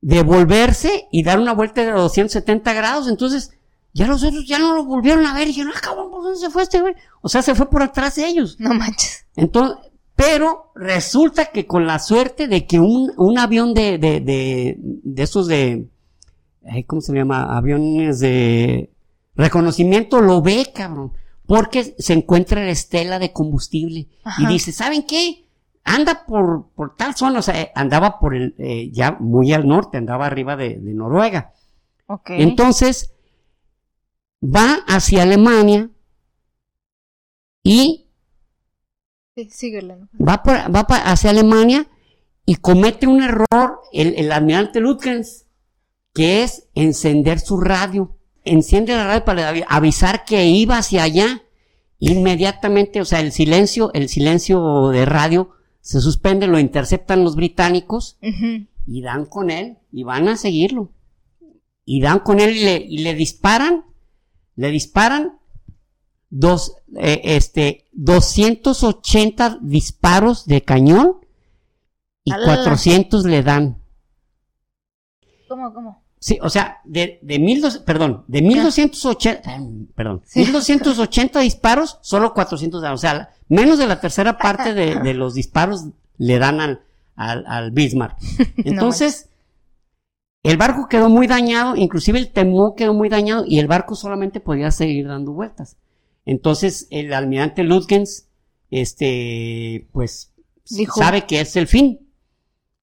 devolverse y dar una vuelta de 270 grados. Entonces, ya los otros ya no lo volvieron a ver y dijeron, ah, cabrón, ¿por dónde se fue este güey? O sea, se fue por atrás de ellos. No manches. Entonces, pero resulta que con la suerte de que un, un avión de, de, de, de esos de, ¿cómo se llama? Aviones de reconocimiento lo ve, cabrón. Porque se encuentra la estela de combustible. Ajá. Y dice, ¿saben qué? Anda por, por tal zona, o sea, andaba por el, eh, ya muy al norte, andaba arriba de, de Noruega. Ok. Entonces, va hacia Alemania y Sí, va, por- va hacia Alemania y comete un error el, el almirante Lutkens, que es encender su radio. Enciende la radio para avi- avisar que iba hacia allá. Inmediatamente, o sea, el silencio, el silencio de radio se suspende, lo interceptan los británicos y dan con él y van a seguirlo. Y dan con él y le, y le disparan, le disparan dos, eh, este, 280 disparos de cañón y ¡Hala! 400 le dan. ¿Cómo, cómo? Sí, o sea, de, de mil dos, perdón, de 1280, eh, perdón, Sí. 1280 disparos, solo 400 dan. O sea, menos de la tercera parte de, de los disparos le dan al, al, al Bismarck. Entonces, el barco quedó muy dañado, inclusive el temor quedó muy dañado y el barco solamente podía seguir dando vueltas. Entonces el almirante Lutkens, este, pues, Dijo. sabe que es el fin.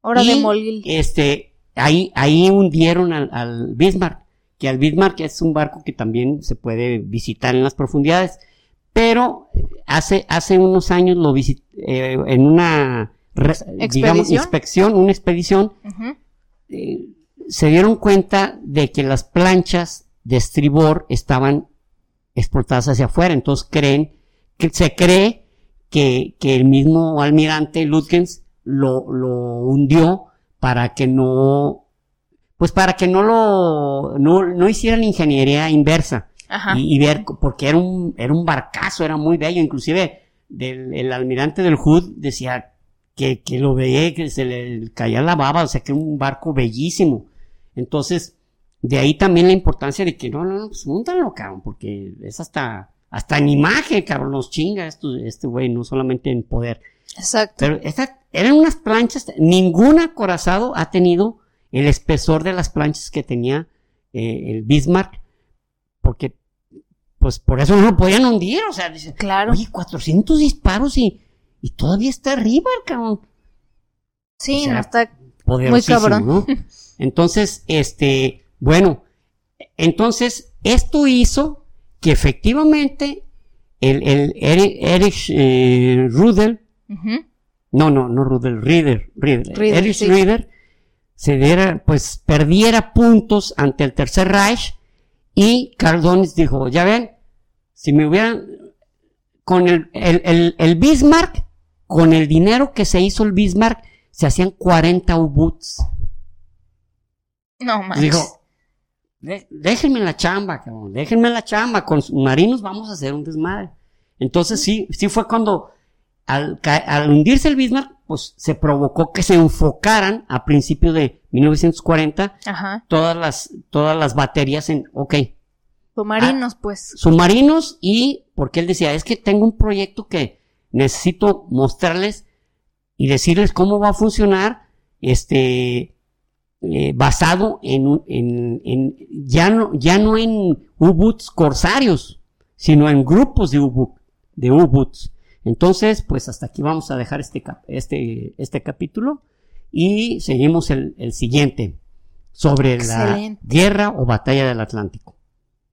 Hora de morir. Este, ahí, ahí hundieron al, al Bismarck, que al Bismarck es un barco que también se puede visitar en las profundidades, pero hace, hace unos años lo visité en una, digamos, inspección, una expedición, eh, se dieron cuenta de que las planchas de estribor estaban explotadas hacia afuera, entonces creen, que se cree que, que el mismo almirante Lutkens lo, lo hundió para que no, pues para que no lo, no, no hicieran ingeniería inversa Ajá. y, y ver, porque era un, era un barcazo, era muy bello, inclusive del, el almirante del Hood decía que, que lo veía que se le caía la baba, o sea que era un barco bellísimo. Entonces, de ahí también la importancia de que no, no, no, pues úntalo, cabrón, porque es hasta, hasta en imagen, cabrón, nos chinga esto, este güey, no solamente en poder. Exacto. Pero esta, eran unas planchas, ningún acorazado ha tenido el espesor de las planchas que tenía eh, el Bismarck, porque, pues por eso no lo podían hundir, o sea, dice, Claro. oye, 400 disparos y, y todavía está arriba, el cabrón. sí, o sea, no está. Poderosísimo, cabrón. ¿no? Entonces, este, bueno, entonces, esto hizo que efectivamente el, el Erich, Erich, eh, Rudel. No, no, no Rudel, Rieder, Rieder, Rieder, Erich sí. Rieder se diera, pues perdiera puntos ante el Tercer Reich y Cardones dijo, ya ven, si me hubieran, con el, el, el, el Bismarck, con el dinero que se hizo el Bismarck, se hacían 40 U-Boots. No manches. Dijo, "De- déjenme la chamba, cabrón, déjenme la chamba, con submarinos vamos a hacer un desmadre. Entonces sí, sí fue cuando al, hundirse el Bismarck, pues se provocó que se enfocaran a principios de 1940 Ajá. todas las, todas las baterías en, ok, Submarinos, pues. submarinos y porque él decía, es que tengo un proyecto que necesito mostrarles y decirles cómo va a funcionar, este, eh, basado en, en, en- ya no, ya no en U-Boots corsarios, sino en grupos de U-Boot, de U-Boots. Entonces, pues hasta aquí vamos a dejar este, cap- este, este capítulo y seguimos el, el siguiente sobre la guerra o batalla del Atlántico.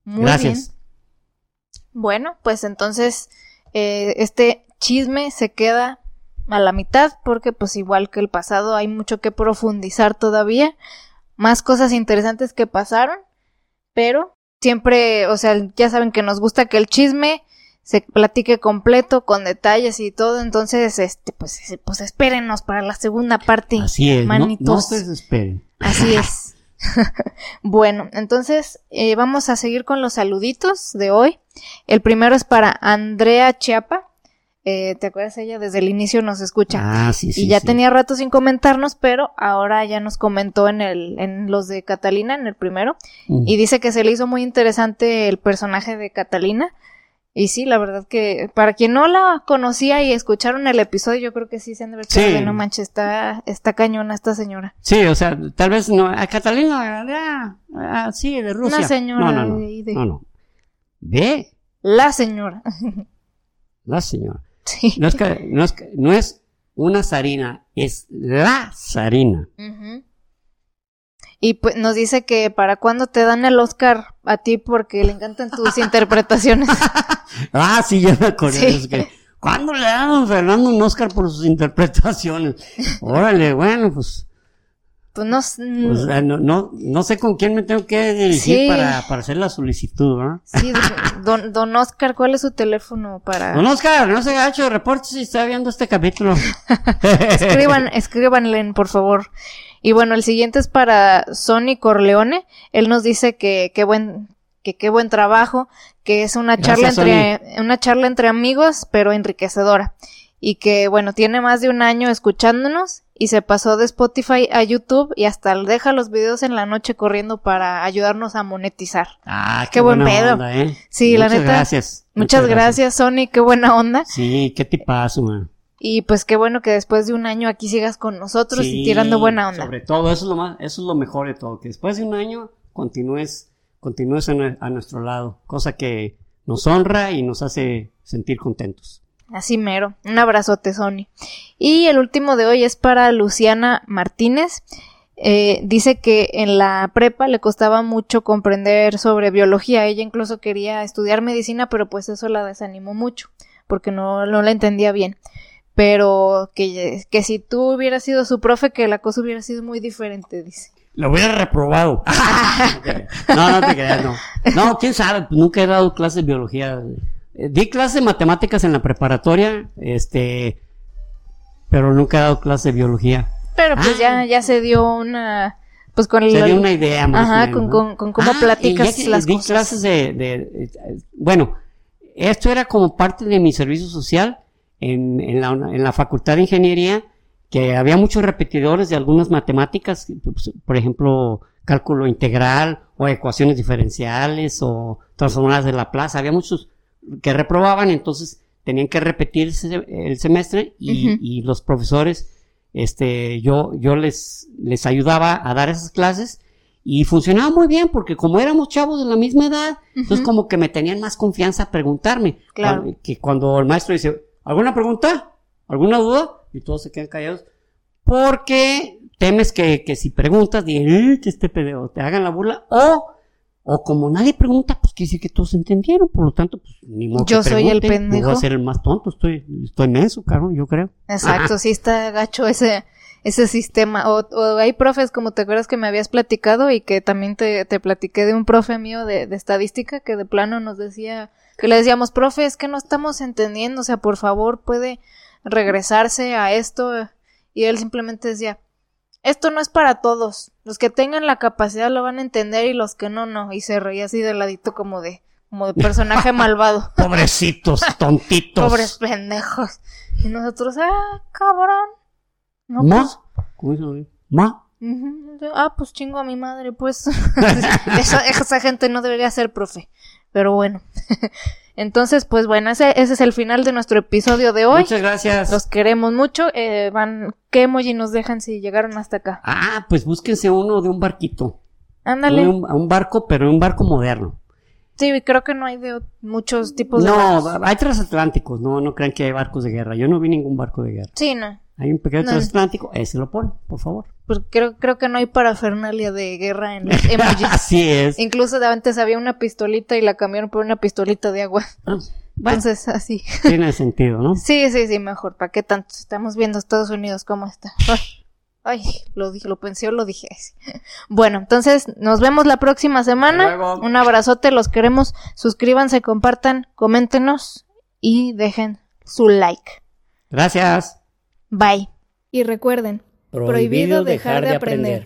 Muy Gracias. bien. Bueno, pues entonces eh, este chisme se queda a la mitad porque pues igual que el pasado hay mucho que profundizar todavía, más cosas interesantes que pasaron, pero siempre, o sea, ya saben que nos gusta que el chisme se platique completo con detalles y todo, entonces este pues pues espérenos para la segunda parte. Así es, no- no, manitos. se desesperen. Así es. bueno, entonces eh, vamos a seguir con los saluditos de hoy. El primero es para Andrea Chiapa. Eh, ¿Te acuerdas? Ella desde el inicio nos escucha. Ah, sí, sí. y ya sí. tenía rato sin comentarnos, pero ahora ya nos comentó en el, en los de Catalina, en el primero, Mm. y dice que se le hizo muy interesante el personaje de Catalina. Y sí, la verdad que para quien no la conocía y escucharon el episodio, yo creo que sí se han de Sí. de no manches, está, está cañona esta señora. Sí, o sea, tal vez no. A Catalina, ah, sí, de Rusia. Una señora No, no, no. de ahí de- No, no. Ve, La señora. la señora. Sí. No es, que, no, es que- no es una zarina, es la zarina. Y pues nos dice que para cuándo te dan el Oscar a ti porque le encantan tus interpretaciones. Ah, sí, ya me acordé. Sí. Es que, ¿Cuándo le dan a Fernando un Oscar por sus interpretaciones? Órale, bueno, pues, Pues no, s- pues, eh, no, no, no sé con quién me tengo que dirigir Sí. para, para hacer la solicitud, ¿verdad? sí, don, don Oscar, ¿cuál es su teléfono para Don Oscar, no se ha hecho reporte si está viendo este capítulo. escriban, escríbanle, por favor. Y bueno, el siguiente es para Sonny Corleone. Él nos dice que qué buen, que qué buen trabajo, que es una charla Gracias, entre, una charla entre amigos, pero enriquecedora. Y que bueno, tiene más de un año escuchándonos y se pasó de Spotify a YouTube y hasta deja los videos en la noche corriendo para ayudarnos a monetizar. Ah, Qué buen buena pedo. onda, ¿eh? Sí, la Muchas neta. Gracias. Muchas gracias, Sony, qué buena onda. Sí, qué tipazo, man. Y pues qué bueno que después de un año aquí sigas con nosotros y tirando buena onda. Sobre todo, eso es lo más, eso es lo mejor de todo, que después de un año continúes, continúes a nuestro lado, cosa que nos honra y nos hace sentir contentos. Así mero. Un abrazote, Sony. Y el último de hoy es para Luciana Martínez. Eh, dice que en la prepa le costaba mucho comprender sobre biología. Ella incluso quería estudiar medicina, pero pues eso la desanimó mucho, porque no, no la entendía bien. Pero que, que si tú hubieras sido su profe, que la cosa hubiera sido muy diferente, dice. Lo hubiera reprobado. no, no te creas, no. No, quién sabe, nunca he dado clases de biología. Eh, Di clases de matemáticas en la preparatoria, este, pero nunca he dado clases de biología. Pero pues Ah. ya, ya se dio una, pues con Se el, dio una idea más o ajá, menos, con, ¿no? con, con cómo Ah, platicas y ya que las di cosas. clases de, de- de- bueno, esto era como parte de mi servicio social en, en la, en la facultad de ingeniería, que había muchos repetidores de algunas matemáticas, pues, por ejemplo, cálculo integral o ecuaciones diferenciales o transformadas de Laplace, había muchos que reprobaban, entonces tenían que repetir el semestre y, los profesores, este, yo, yo les, les ayudaba a dar esas clases y funcionaba muy bien porque como éramos chavos de la misma edad, entonces como que me tenían más confianza a preguntarme. Claro. Que cuando el maestro dice, ¿alguna pregunta? ¿Alguna duda? Y todos se quedan callados. Porque temes que, que si preguntas, digan, "Eh, que este pedo, te hagan la burla. O, o como nadie pregunta, pues quiere decir que todos entendieron. Por lo tanto, pues ni modo Yo que soy el pendejo. Yo voy a ser el más tonto. Estoy, estoy menso, cabrón, yo creo. Exacto, sí está gacho ese, ese sistema. O, o hay profes, como te acuerdas que me habías platicado y que también te, te platiqué de un profe mío de, de estadística que de plano nos decía, que le decíamos, profe, es que no estamos entendiendo, o sea, por favor puede regresarse a esto. Y él simplemente decía, esto no es para todos. Los que tengan la capacidad lo van a entender y los que no, no. Y se reía así de ladito como de, como de personaje malvado. Pobrecitos, tontitos. Pobres pendejos. Y nosotros, ah, cabrón. No, Ma, pues, ¿cómo? Ma. ah, pues chingo a mi madre, pues. esa, esa gente no debería ser profe. Pero bueno. Entonces, pues bueno, ese, ese es el final de nuestro episodio de hoy. Muchas gracias. Los queremos mucho. Eh, van, ¿qué emoji nos dejan si llegaron hasta acá? Ah, pues búsquense uno de un barquito. Ándale. Un, un barco, pero un barco moderno. Sí, creo que no hay de muchos tipos de. No, barcos. hay transatlánticos, no, no crean que hay barcos de guerra. Yo no vi ningún barco de guerra. Sí, no. Hay un pequeño No. transatlántico, ese lo ponen, por favor. Porque creo, creo que no hay parafernalia de guerra en los emojis. Así es. Incluso de antes había una pistolita y la cambiaron por una pistolita de agua. Ah, Bueno, Entonces, así. tiene sentido, ¿no? Sí, sí, sí, mejor. ¿Para qué tanto? Estamos viendo Estados Unidos cómo está. Ay, ay, lo dije, lo pensé lo dije. Bueno, entonces nos vemos la próxima semana. Un abrazote, los queremos. Suscríbanse, compartan, coméntenos y dejen su like. Gracias. Bye. Y recuerden, prohibido dejar de aprender.